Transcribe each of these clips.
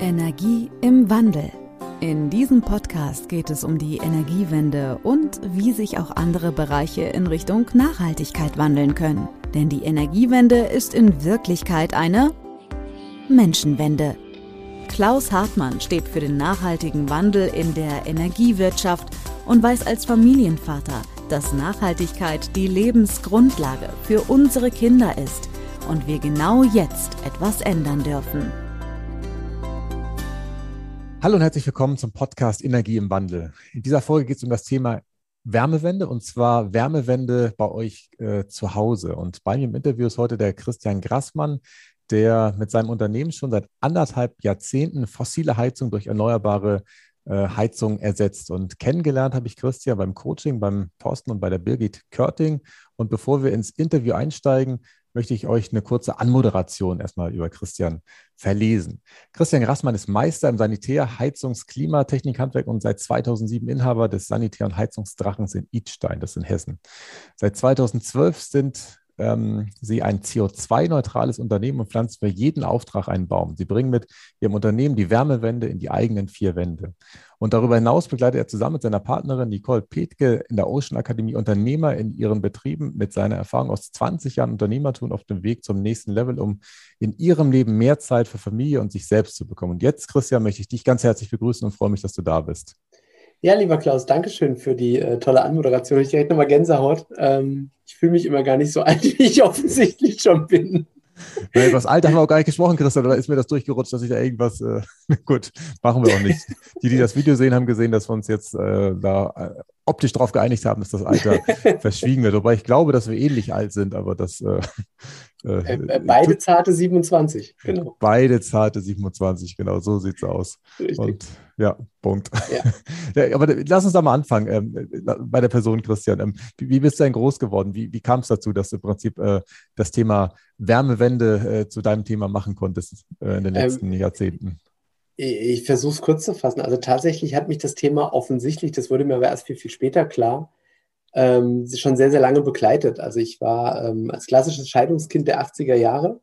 Energie im Wandel. In diesem Podcast geht es um die Energiewende und wie sich auch andere Bereiche in Richtung Nachhaltigkeit wandeln können. Denn die Energiewende ist in Wirklichkeit eine Menschenwende. Klaus Hartmann steht für den nachhaltigen Wandel in der Energiewirtschaft und weiß als Familienvater, dass Nachhaltigkeit die Lebensgrundlage für unsere Kinder ist und wir genau jetzt etwas ändern dürfen. Hallo und herzlich willkommen zum Podcast Energie im Wandel. In dieser Folge geht es um das Thema Wärmewende und zwar Wärmewende bei euch äh, zu Hause. Und bei mir im Interview ist heute der Christian Grassmann, der mit seinem Unternehmen schon seit anderthalb Jahrzehnten fossile Heizung durch erneuerbare äh, Heizung ersetzt. Und kennengelernt habe ich Christian beim Coaching, beim Thorsten und bei der Birgit Körting. Und bevor wir ins Interview einsteigen, möchte ich euch eine kurze Anmoderation erstmal über Christian verlesen. Christian Grassmann ist Meister im Sanitär-, Heizungs-, Klimatechnik, Handwerk und seit 2007 Inhaber des Sanitär- und Heizungsdrachens in Idstein, das ist in Hessen. Seit 2012 sind ähm, Sie ein CO2-neutrales Unternehmen und pflanzen für jeden Auftrag einen Baum. Sie bringen mit Ihrem Unternehmen die Wärmewende in die eigenen vier Wände. Und darüber hinaus begleitet er zusammen mit seiner Partnerin Nicole Petke in der Ocean Akademie Unternehmer in ihren Betrieben mit seiner Erfahrung aus 20 Jahren Unternehmertum auf dem Weg zum nächsten Level, um in ihrem Leben mehr Zeit für Familie und sich selbst zu bekommen. Und jetzt, Christian, möchte ich dich ganz herzlich begrüßen und freue mich, dass du da bist. Ja, lieber Klaus, danke schön für die äh, tolle Anmoderation. Ich direkt nochmal Gänsehaut. Ähm, ich fühle mich immer gar nicht so alt, wie ich offensichtlich schon bin. Über das Alter haben wir auch gar nicht gesprochen, Christian. Da ist mir das durchgerutscht, dass ich da irgendwas. Äh, gut, machen wir auch nicht. Die, die das Video sehen, haben gesehen, dass wir uns jetzt äh, da äh, optisch darauf geeinigt haben, dass das Alter verschwiegen wird. Wobei ich glaube, dass wir ähnlich alt sind, aber das. Äh, äh, äh beide zarte 27, genau. Beide zarte 27, genau, so sieht es aus. Richtig. Und ja, Punkt. Ja. ja. aber lass uns da mal anfangen ähm, bei der Person Christian. Ähm, wie, wie, bist du denn groß geworden? Wie, wie kam es dazu, dass du im Prinzip äh, das Thema Wärmewende äh, zu deinem Thema machen konntest äh, in den ähm, letzten ähm, Jahrzehnten? Ich versuche es kurz zu fassen. Also tatsächlich hat mich das Thema offensichtlich, das wurde mir aber erst viel, viel später klar, ähm, schon sehr, sehr lange begleitet. Also ich war ähm, als klassisches Scheidungskind der 80er Jahre,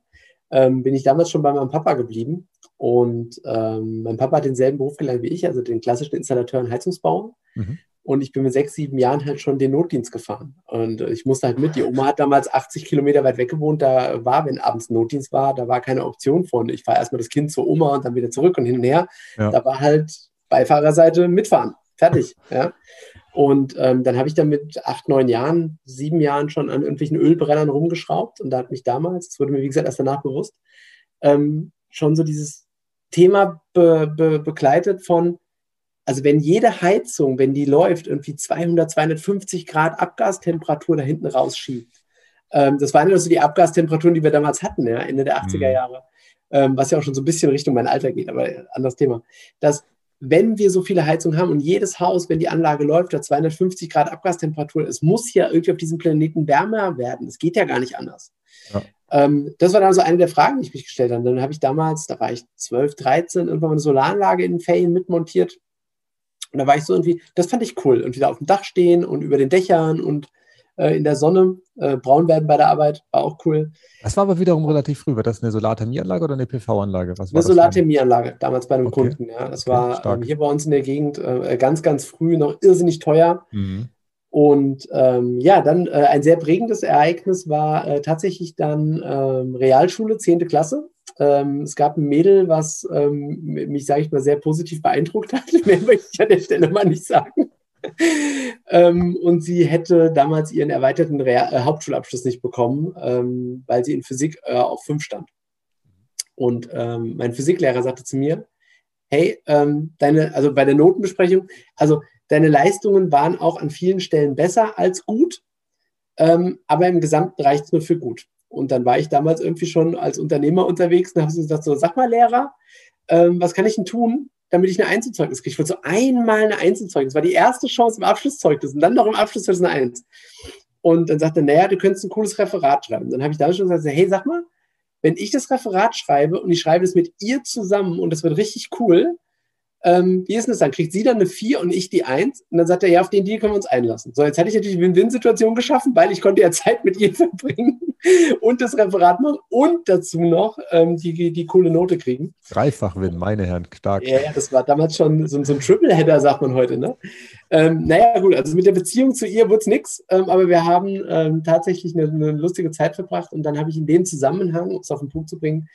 ähm, bin ich damals schon bei meinem Papa geblieben. Und ähm, mein Papa hat denselben Beruf gelernt wie ich, also den klassischen Installateur und Heizungsbauer. Mhm. Und ich bin mit sechs, sieben Jahren halt schon den Notdienst gefahren. Und äh, ich musste halt mit. Die Oma hat damals 80 Kilometer weit weg gewohnt. Da war, wenn abends Notdienst war, da war keine Option von. Ich fahre erstmal das Kind zur Oma und dann wieder zurück und hin und her. Ja. Da war halt Beifahrerseite mitfahren. Fertig. Ja. Und ähm, dann habe ich dann mit acht, neun Jahren, sieben Jahren schon an irgendwelchen Ölbrennern rumgeschraubt. Und da hat mich damals, das wurde mir wie gesagt erst danach bewusst, ähm, schon so dieses Thema be be begleitet von, also wenn jede Heizung, wenn die läuft, irgendwie 200, 250 Grad Abgastemperatur da hinten rausschiebt. Ähm, das waren ja so die Abgastemperaturen, die wir damals hatten, ja, Ende der 80er mhm. Jahre. Ähm, was ja auch schon so ein bisschen Richtung mein Alter geht, aber anderes Thema. Dass, wenn wir so viele Heizungen haben und jedes Haus, wenn die Anlage läuft, hat 250 Grad Abgastemperatur, es muss ja irgendwie auf diesem Planeten wärmer werden. Es geht ja gar nicht anders. Ja. Ähm, das war dann so eine der Fragen, die ich mich gestellt habe. Dann habe ich damals, da war ich 12, 13, irgendwann eine Solaranlage in den Ferien mitmontiert und da war ich so irgendwie, das fand ich cool. Und wieder auf dem Dach stehen und über den Dächern und äh, in der Sonne äh, braun werden bei der Arbeit, war auch cool. Das war aber wiederum relativ früh. War das eine Solarthermieanlage oder eine PV-Anlage? Eine Solarthermieanlage, damals bei einem okay. Kunden. Ja. Das okay, war ähm, hier bei uns in der Gegend äh, ganz, ganz früh noch irrsinnig teuer. Mhm. Und ähm, ja, dann äh, ein sehr prägendes Ereignis war äh, tatsächlich dann ähm, Realschule, 10. Klasse. Ähm, es gab ein Mädel, was ähm, mich, sage ich mal, sehr positiv beeindruckt hat. Mehr möchte ich an der Stelle mal nicht sagen. ähm, und sie hätte damals ihren erweiterten Real äh, Hauptschulabschluss nicht bekommen, ähm, weil sie in Physik äh, auf 5 stand. Und ähm, mein Physiklehrer sagte zu mir, hey, ähm, deine, also bei der Notenbesprechung, also deine Leistungen waren auch an vielen Stellen besser als gut, aber im Gesamten reicht es nur für gut. Und dann war ich damals irgendwie schon als Unternehmer unterwegs und habe so gesagt, so, sag mal Lehrer, ähm, was kann ich denn tun, damit ich eine Einzelzeugnis kriege? Ich wollte so einmal eine Einzelzeugnis. Das war die erste Chance im Abschlusszeugnis und dann noch im Abschlusszeugnis eine Eins. Und dann sagte er, naja, du könntest ein cooles Referat schreiben. Dann habe ich damals schon gesagt, hey, sag mal, wenn ich das Referat schreibe und ich schreibe es mit ihr zusammen und das wird richtig cool, ähm, wie ist denn das dann? Kriegt sie dann eine 4 und ich die 1? Und dann sagt er, ja, auf den Deal können wir uns einlassen. So, jetzt hatte ich natürlich eine Win-Win-Situation geschaffen, weil ich konnte ja Zeit mit ihr verbringen und das Referat machen und dazu noch ähm, die, die coole Note kriegen. Dreifach Win, meine Herren, stark. Ja, ja das war damals schon so, so ein Triple-Header, sagt man heute. Ne? Ähm, naja, gut, also mit der Beziehung zu ihr wurde es nichts, ähm, aber wir haben ähm, tatsächlich eine, eine, lustige Zeit verbracht und dann habe ich in dem Zusammenhang, um es auf den Punkt zu bringen,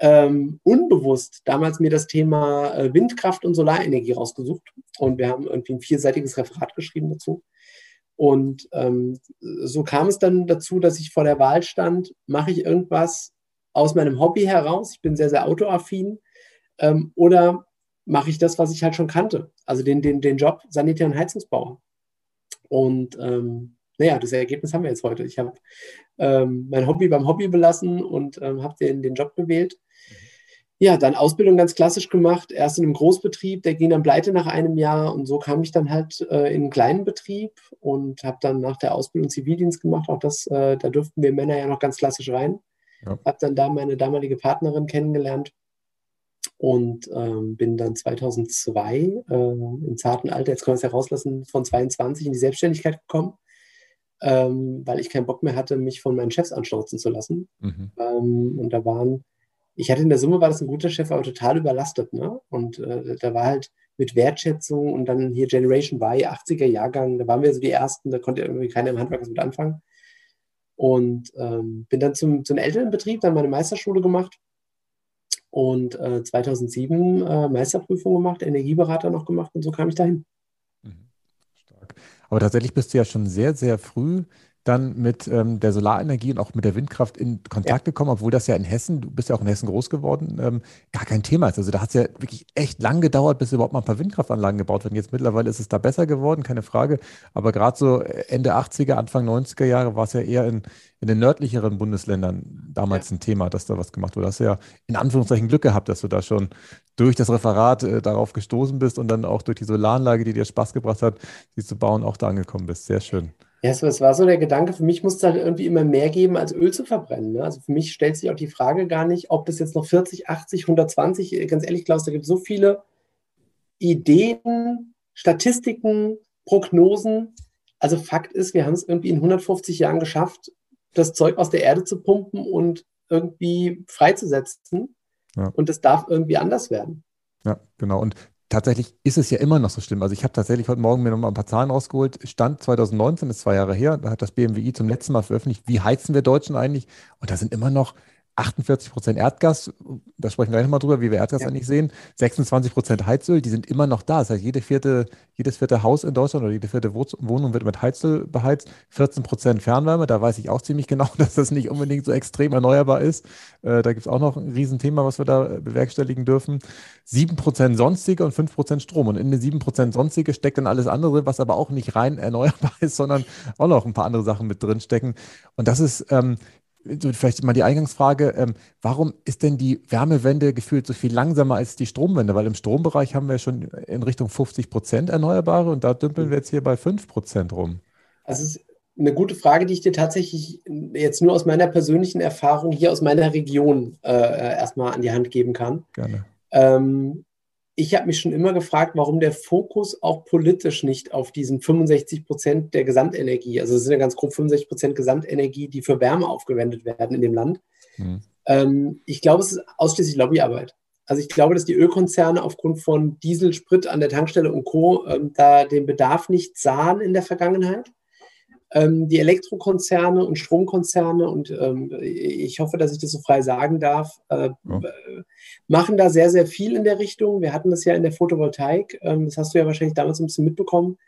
ähm, unbewusst damals mir das Thema äh, Windkraft und Solarenergie rausgesucht und wir haben irgendwie ein vierseitiges Referat geschrieben dazu. Und ähm, so kam es dann dazu, dass ich vor der Wahl stand, mache ich irgendwas aus meinem Hobby heraus, ich bin sehr, sehr autoaffin, ähm, oder mache ich das, was ich halt schon kannte, also den, den, den Job Sanitär- und Heizungsbauer. Und ähm, naja, das Ergebnis haben wir jetzt heute. Ich habe ähm, mein Hobby beim Hobby belassen und ähm, habe den, den Job gewählt ja, dann Ausbildung ganz klassisch gemacht, erst in einem Großbetrieb, der ging dann pleite nach einem Jahr und so kam ich dann halt äh, in einen kleinen Betrieb und habe dann nach der Ausbildung Zivildienst gemacht. Auch das, äh, da durften wir Männer ja noch ganz klassisch rein. Ja. Habe dann da meine damalige Partnerin kennengelernt und ähm, bin dann 2002 äh, im zarten Alter, jetzt können wir es ja rauslassen, von 22 in die Selbstständigkeit gekommen. Ähm, weil ich keinen Bock mehr hatte, mich von meinen Chefs anstauzen zu lassen. Mhm. Ähm, und da waren ich hatte in der Summe war das ein guter Chef, aber total überlastet. Ne? Und äh, da war halt mit Wertschätzung und dann hier Generation Y, 80er Jahrgang, da waren wir so die Ersten, da konnte irgendwie keiner im Handwerk was mit anfangen. Und ähm, bin dann zum, zum Elternbetrieb, dann meine Meisterschule gemacht und äh, 2007 äh, Meisterprüfung gemacht, Energieberater noch gemacht und so kam ich dahin. Mhm. Stark. Aber tatsächlich bist du ja schon sehr, sehr früh dann mit ähm, der Solarenergie und auch mit der Windkraft in Kontakt ja. gekommen, obwohl das ja in Hessen, du bist ja auch in Hessen groß geworden, ähm, gar kein Thema ist. Also da hat es ja wirklich echt lang gedauert, bis überhaupt mal ein paar Windkraftanlagen gebaut werden. Jetzt mittlerweile ist es da besser geworden, keine Frage. Aber gerade so Ende 80er, Anfang 90er Jahre war es ja eher in, in den nördlicheren Bundesländern damals ja. ein Thema, dass da was gemacht wurde. Hast du ja in Anführungszeichen Glück gehabt, dass du da schon durch das Referat äh, darauf gestoßen bist und dann auch durch die Solaranlage, die dir Spaß gebracht hat, sie zu bauen, auch da angekommen bist. Sehr schön. Ja, es war so der Gedanke, für mich muss es halt irgendwie immer mehr geben, als Öl zu verbrennen. Ne? Also für mich stellt sich auch die Frage gar nicht, ob das jetzt noch 40, 80, 120, ganz ehrlich, Klaus, da gibt es so viele Ideen, Statistiken, Prognosen. Also Fakt ist, wir haben es irgendwie in 150 Jahren geschafft, das Zeug aus der Erde zu pumpen und irgendwie freizusetzen. Ja. Und das darf irgendwie anders werden. Ja, genau. Und tatsächlich ist es ja immer noch so schlimm. Also ich habe tatsächlich heute Morgen mir noch mal ein paar Zahlen rausgeholt. Stand 2019, ist zwei Jahre her, da hat das BMWI zum letzten Mal veröffentlicht, wie heizen wir Deutschen eigentlich? Und da sind immer noch 48 Prozent Erdgas, da sprechen wir gleich nochmal drüber, wie wir Erdgas ja. eigentlich sehen, 26 Prozent Heizöl, die sind immer noch da. Das heißt, jede vierte, jedes vierte Haus in Deutschland oder jede vierte Wohnung wird mit Heizöl beheizt, 14 Prozent Fernwärme, da weiß ich auch ziemlich genau, dass das nicht unbedingt so extrem erneuerbar ist. Äh, da gibt es auch noch ein Riesenthema, was wir da bewerkstelligen dürfen. 7 Prozent sonstige und 5 Prozent Strom. Und in den 7 Prozent sonstige steckt dann alles andere, was aber auch nicht rein erneuerbar ist, sondern auch noch ein paar andere Sachen mit drin stecken. Und das ist ähm, vielleicht mal die Eingangsfrage, ähm, warum ist denn die Wärmewende gefühlt so viel langsamer als die Stromwende? Weil im Strombereich haben wir schon in Richtung 50 Prozent Erneuerbare und da dümpeln wir jetzt hier bei 5 Prozent rum. Das ist eine gute Frage, die ich dir tatsächlich jetzt nur aus meiner persönlichen Erfahrung hier aus meiner Region äh, erstmal an die Hand geben kann. Gerne. Ähm, ich habe mich schon immer gefragt, warum der Fokus auch politisch nicht auf diesen 65 Prozent der Gesamtenergie, also es sind ja ganz grob 65 Prozent Gesamtenergie, die für Wärme aufgewendet werden in dem Land. Mhm. Ähm, ich glaube, es ist ausschließlich Lobbyarbeit. Also ich glaube, dass die Ölkonzerne aufgrund von Diesel, Sprit an der Tankstelle und Co. Ähm, da den Bedarf nicht sahen in der Vergangenheit ähm, die Elektrokonzerne und Stromkonzerne, und ähm, ich hoffe, dass ich das so frei sagen darf, äh, ja. machen da sehr, sehr viel in der Richtung. Wir hatten das ja in der Photovoltaik, ähm, das hast du ja wahrscheinlich damals ein bisschen mitbekommen.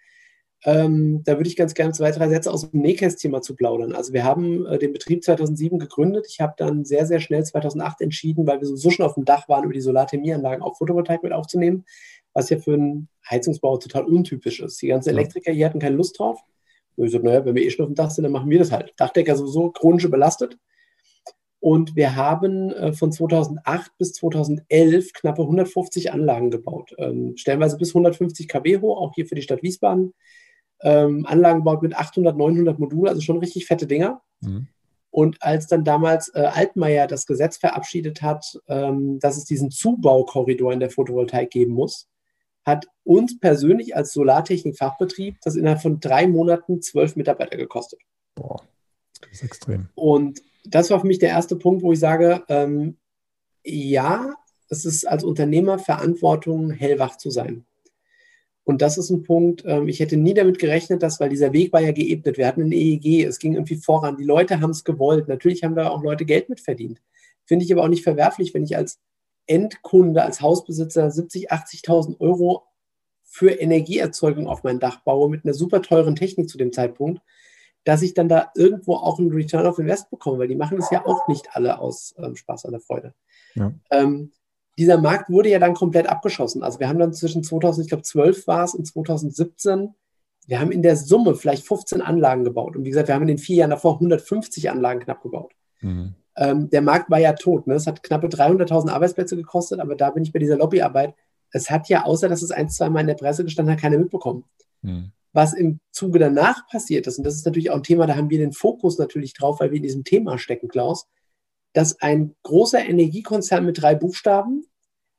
Ähm, da würde ich ganz gerne zwei, drei Sätze aus dem Nähkästchen mal zu plaudern. Also wir haben äh, den Betrieb 2007 gegründet. Ich habe dann sehr, sehr schnell 2008 entschieden, weil wir so schon auf dem Dach waren, über die Solarthermieanlagen auch Photovoltaik mit aufzunehmen, was ja für einen Heizungsbau total untypisch ist. Die ganzen Elektriker hier hatten keine Lust drauf. Und ich so, naja, wenn wir eh schon auf dem Dach sind, dann machen wir das halt. Dachdecker sowieso chronisch belastet. Und wir haben äh, von 2008 bis 2011 knappe 150 Anlagen gebaut. Ähm, stellenweise bis 150 kW hoch, auch hier für die Stadt Wiesbaden. Ähm, Anlagen gebaut mit 800, 900 Modulen, also schon richtig fette Dinger. Mhm. Und als dann damals äh, Altmaier das Gesetz verabschiedet hat, ähm, dass es diesen Zubaukorridor in der Photovoltaik geben muss, hat uns persönlich als Solartechnik-Fachbetrieb das innerhalb von drei Monaten zwölf Mitarbeiter gekostet. Boah, das ist extrem. Und das war für mich der erste Punkt, wo ich sage, ähm, ja, es ist als Unternehmer Verantwortung, hellwach zu sein. Und das ist ein Punkt, ähm, ich hätte nie damit gerechnet, dass, weil dieser Weg war ja geebnet, wir hatten ein EEG, es ging irgendwie voran, die Leute haben es gewollt. Natürlich haben da auch Leute Geld mitverdient. Finde ich aber auch nicht verwerflich, wenn ich als Endkunde, als Hausbesitzer 70, 80.000 Euro für Energieerzeugung auf mein Dach baue mit einer super teuren Technik zu dem Zeitpunkt, dass ich dann da irgendwo auch einen Return of Invest bekomme, weil die machen das ja auch nicht alle aus ähm, Spaß an der Freude. Ja. Ähm, dieser Markt wurde ja dann komplett abgeschossen. Also wir haben dann zwischen 2012 war es und 2017, wir haben in der Summe vielleicht 15 Anlagen gebaut. Und wie gesagt, wir haben in den vier Jahren davor 150 Anlagen knapp gebaut. Mhm. Ähm, der Markt war ja tot. Ne? Es hat knappe 300.000 Arbeitsplätze gekostet, aber da bin ich bei dieser Lobbyarbeit. Es hat ja, außer dass es ein, zwei Mal in der Presse gestanden hat, keiner mitbekommen. Mhm. Was im Zuge danach passiert ist, und das ist natürlich auch ein Thema, da haben wir den Fokus natürlich drauf, weil wir in diesem Thema stecken, Klaus, dass ein großer Energiekonzern mit drei Buchstaben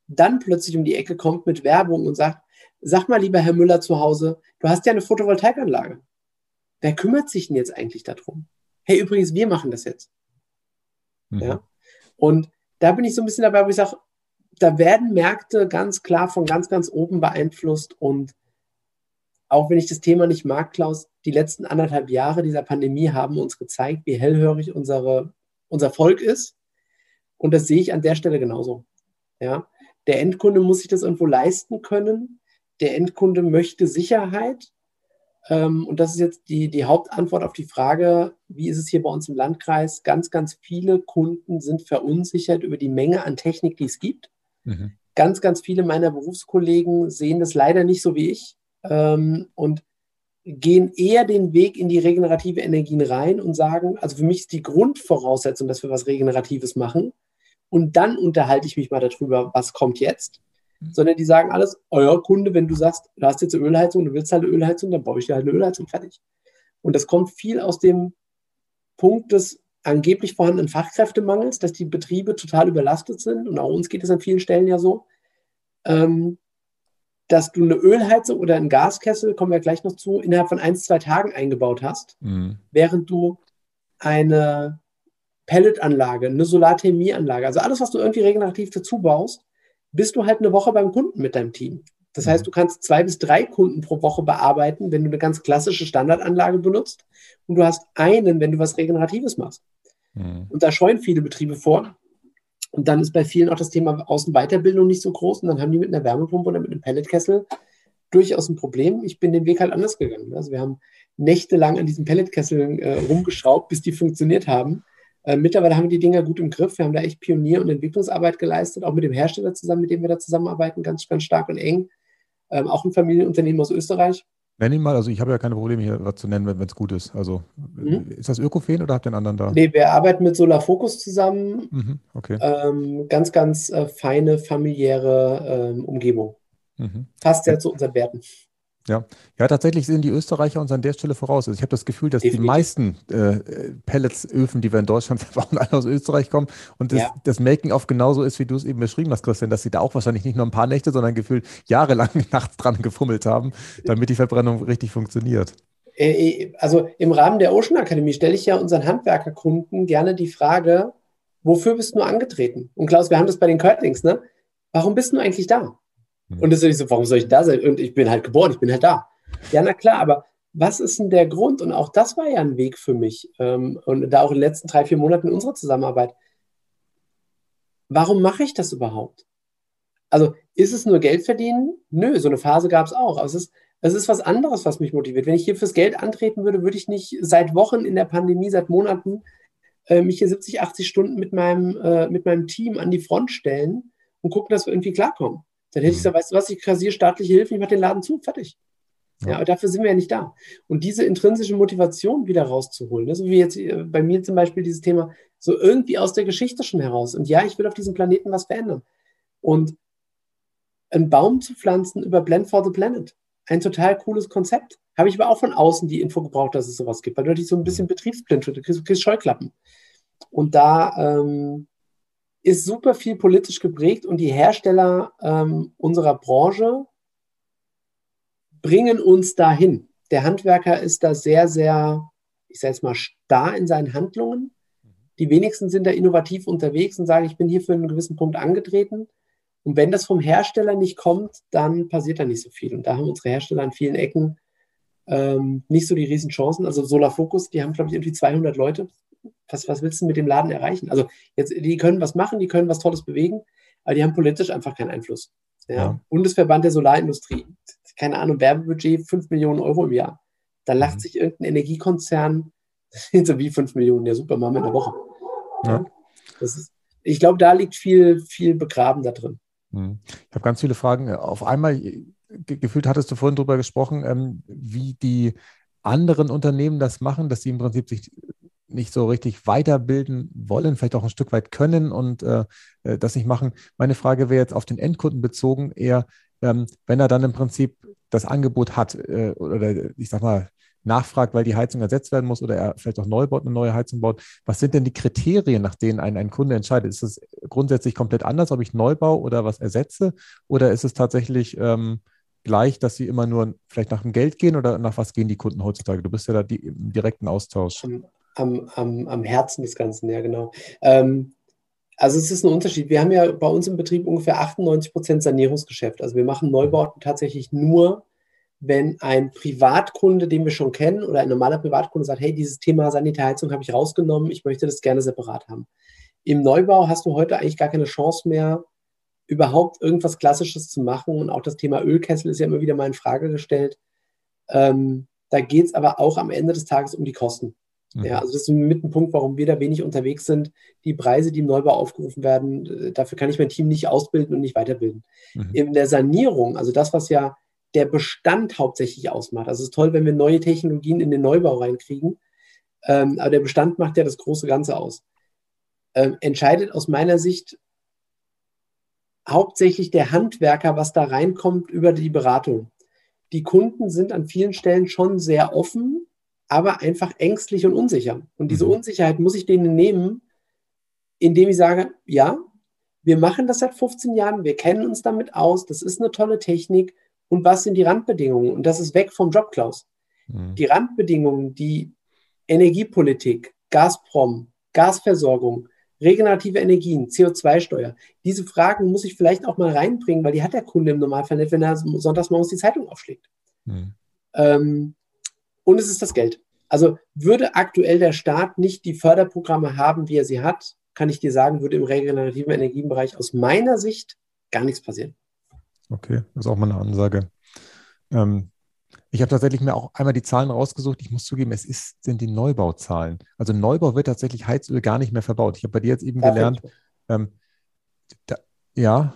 dann plötzlich um die Ecke kommt mit Werbung und sagt, sag mal, lieber Herr Müller zu Hause, du hast ja eine Photovoltaikanlage. Wer kümmert sich denn jetzt eigentlich darum? Hey, übrigens, wir machen das jetzt. Mhm. Ja? Und da bin ich so ein bisschen dabei, wo ich sage, da werden Märkte ganz klar von ganz, ganz oben beeinflusst. Und auch wenn ich das Thema nicht mag, Klaus, die letzten anderthalb Jahre dieser Pandemie haben uns gezeigt, wie hellhörig unsere unser Volk ist. Und das sehe ich an der Stelle genauso. Ja? Der Endkunde muss sich das irgendwo leisten können. Der Endkunde möchte Sicherheit. Ähm, und das ist jetzt die, die Hauptantwort auf die Frage, wie ist es hier bei uns im Landkreis? Ganz, ganz viele Kunden sind verunsichert über die Menge an Technik, die es gibt. Mhm. Ganz, ganz viele meiner Berufskollegen sehen das leider nicht so wie ich. Ähm, und gehen eher den Weg in die regenerative Energien rein und sagen, also für mich ist die Grundvoraussetzung, dass wir was Regeneratives machen. Und dann unterhalte ich mich mal darüber, was kommt jetzt. Sondern die sagen alles, euer Kunde, wenn du sagst, du hast jetzt eine Ölheizung, du willst halt eine Ölheizung, dann baue ich dir halt eine Ölheizung fertig. Und das kommt viel aus dem Punkt des angeblich vorhandenen Fachkräftemangels, dass die Betriebe total überlastet sind. Und auch uns geht es an vielen Stellen ja so. Ähm, dass du eine Ölheizung oder einen Gaskessel, kommen wir gleich noch zu, innerhalb von ein, zwei Tagen eingebaut hast, mhm. während du eine Pelletanlage, eine Solarthermieanlage, also alles, was du irgendwie regenerativ dazu baust, bist du halt eine Woche beim Kunden mit deinem Team. Das mhm. heißt, du kannst zwei bis drei Kunden pro Woche bearbeiten, wenn du eine ganz klassische Standardanlage benutzt. Und du hast einen, wenn du was Regeneratives machst. Mhm. Und da scheuen viele Betriebe vor, und dann ist bei vielen auch das Thema Außenweiterbildung nicht so groß. Und dann haben die mit einer Wärmepumpe oder mit einem Pelletkessel durchaus ein Problem. Ich bin den Weg halt anders gegangen. Also wir haben nächtelang an diesen Pelletkesseln äh, rumgeschraubt, bis die funktioniert haben. Äh, mittlerweile haben wir die Dinger gut im Griff. Wir haben da echt Pionier- und Entwicklungsarbeit geleistet, auch mit dem Hersteller zusammen, mit dem wir da zusammenarbeiten, ganz, ganz stark und eng. Ähm, auch ein Familienunternehmen aus Österreich. Nenn ihn mal, also ich habe ja keine Probleme hier was zu nennen, wenn es gut ist. Also mhm. ist das Ökofen oder habt ihr einen anderen da? Nee, wir arbeiten mit Solar Focus zusammen. Mhm, okay. Ähm, ganz, ganz äh, feine, familiäre ähm, Umgebung. Mhm. Passt ja zu unseren Werten. Ja. ja, tatsächlich sind die Österreicher uns an der Stelle voraus. Also ich habe das Gefühl, dass Definitiv. die meisten äh, Pelletsöfen, die wir in Deutschland bauen, alle aus Österreich kommen und das, ja. das Making-of genauso ist, wie du es eben beschrieben hast, Christian, dass sie da auch wahrscheinlich nicht nur ein paar Nächte, sondern gefühlt jahrelang nachts dran gefummelt haben, damit die Verbrennung richtig funktioniert. Äh, äh, also im Rahmen der Ocean Akademie stelle ich ja unseren Handwerkerkunden gerne die Frage, wofür bist du angetreten? Und Klaus, wir haben das bei den Curtlings, ne? Warum bist du eigentlich da? Und das ist so, warum soll ich da sein? Und ich bin halt geboren, ich bin halt da. Ja, na klar, aber was ist denn der Grund? Und auch das war ja ein Weg für mich. Ähm, und da auch in den letzten drei, vier Monaten in unserer Zusammenarbeit. Warum mache ich das überhaupt? Also ist es nur Geld verdienen? Nö, so eine Phase gab es auch. Aber es ist, es ist was anderes, was mich motiviert. Wenn ich hier fürs Geld antreten würde, würde ich nicht seit Wochen in der Pandemie, seit Monaten äh, mich hier 70, 80 Stunden mit meinem, äh, mit meinem Team an die Front stellen und gucken, dass wir irgendwie klarkommen. Dann hätte ich mhm. gesagt, weißt du was, ich kassiere staatliche Hilfe, ich mache den Laden zu, fertig. Ja. aber dafür sind wir ja nicht da. Und diese intrinsische Motivation wieder rauszuholen, ne? so wie jetzt äh, bei mir zum Beispiel dieses Thema, so irgendwie aus der Geschichte schon heraus. Und ja, ich will auf diesem Planeten was verändern. Und einen Baum zu pflanzen über Blend for the Planet, ein total cooles Konzept. Habe ich aber auch von außen die Info gebraucht, dass es sowas gibt, weil du natürlich so ein bisschen mhm. betriebsblind wird, du kriegst, du kriegst Scheuklappen. Und da ähm, ist super viel politisch geprägt und die Hersteller ähm, unserer Branche bringen uns dahin. Der Handwerker ist da sehr, sehr, ich sage jetzt mal, starr in seinen Handlungen. Die wenigsten sind da innovativ unterwegs und sagen, ich bin hier für einen gewissen Punkt angetreten. Und wenn das vom Hersteller nicht kommt, dann passiert da nicht so viel. Und da haben unsere Hersteller an vielen Ecken ähm, nicht so die riesen Chancen. Also Solar Focus, die haben, glaube ich, irgendwie 200 Leute. Was, was willst du mit dem Laden erreichen? Also jetzt, die können was machen, die können was Tolles bewegen, aber die haben politisch einfach keinen Einfluss. Ja. ja. Bundesverband der Solarindustrie, keine Ahnung, Werbebudget 5 Millionen Euro im Jahr. Da lacht mhm. sich irgendein Energiekonzern so wie 5 Millionen, ja super, machen wir in der Woche. Ja. Ist, ich glaube, da liegt viel, viel begraben da drin. Mhm. Ich habe ganz viele Fragen. Auf einmal, gefühlt hattest du vorhin darüber gesprochen, ähm, wie die anderen Unternehmen das machen, dass sie im Prinzip sich nicht so richtig weiterbilden wollen, vielleicht auch ein Stück weit können und äh, äh, das nicht machen. Meine Frage wäre jetzt auf den Endkunden bezogen, eher, ähm, wenn er dann im Prinzip das Angebot hat äh, oder ich sag mal, nachfragt, weil die Heizung ersetzt werden muss oder er vielleicht auch neu baut, eine neue Heizung baut. Was sind denn die Kriterien, nach denen ein, ein Kunde entscheidet? Ist es grundsätzlich komplett anders, ob ich neu baue oder was ersetze? Oder ist es tatsächlich ähm, gleich, dass sie immer nur vielleicht nach dem Geld gehen oder nach was gehen die Kunden heutzutage? Du bist ja da die, im direkten Austausch am, am, am Herzen des Ganzen, ja, genau. Ähm, also es ist ein Unterschied. Wir haben ja bei uns im Betrieb ungefähr 98 Prozent Sanierungsgeschäft. Also wir machen Neubauten tatsächlich nur, wenn ein Privatkunde, den wir schon kennen, oder ein normaler Privatkunde sagt, hey, dieses Thema Sanitärheizung habe ich rausgenommen, ich möchte das gerne separat haben. Im Neubau hast du heute eigentlich gar keine Chance mehr, überhaupt irgendwas Klassisches zu machen. Und auch das Thema Ölkessel ist ja immer wieder mal in Frage gestellt. Ähm, da geht es aber auch am Ende des Tages um die Kosten. Ja, also das ist mit ein Punkt, warum wir da wenig unterwegs sind. Die Preise, die im Neubau aufgerufen werden, äh, dafür kann ich mein Team nicht ausbilden und nicht weiterbilden. Mhm. In der Sanierung, also das, was ja der Bestand hauptsächlich ausmacht. Also es ist toll, wenn wir neue Technologien in den Neubau reinkriegen, ähm, aber der Bestand macht ja das große Ganze aus. Ähm, entscheidet aus meiner Sicht hauptsächlich der Handwerker, was da reinkommt über die Beratung. Die Kunden sind an vielen Stellen schon sehr offen, aber einfach ängstlich und unsicher. Und diese mhm. Unsicherheit muss ich denen nehmen, indem ich sage, ja, wir machen das seit 15 Jahren, wir kennen uns damit aus, das ist eine tolle Technik. Und was sind die Randbedingungen? Und das ist weg vom Jobklaus. Mhm. Die Randbedingungen, die Energiepolitik, Gazprom, Gasversorgung, regenerative Energien, CO2-Steuer, diese Fragen muss ich vielleicht auch mal reinbringen, weil die hat der Kunde im Normalfall nicht, wenn er sonntags morgens die Zeitung aufschlägt. Mhm. Ähm, und es ist das Geld. Also würde aktuell der Staat nicht die Förderprogramme haben, wie er sie hat, kann ich dir sagen, würde im regenerativen Energienbereich aus meiner Sicht gar nichts passieren. Okay, das ist auch mal eine Ansage. Ähm, ich habe tatsächlich mir auch einmal die Zahlen rausgesucht. Ich muss zugeben, es ist, sind die Neubauzahlen. Also Neubau wird tatsächlich Heizöl gar nicht mehr verbaut. Ich habe bei dir jetzt eben da gelernt, ähm, da, ja,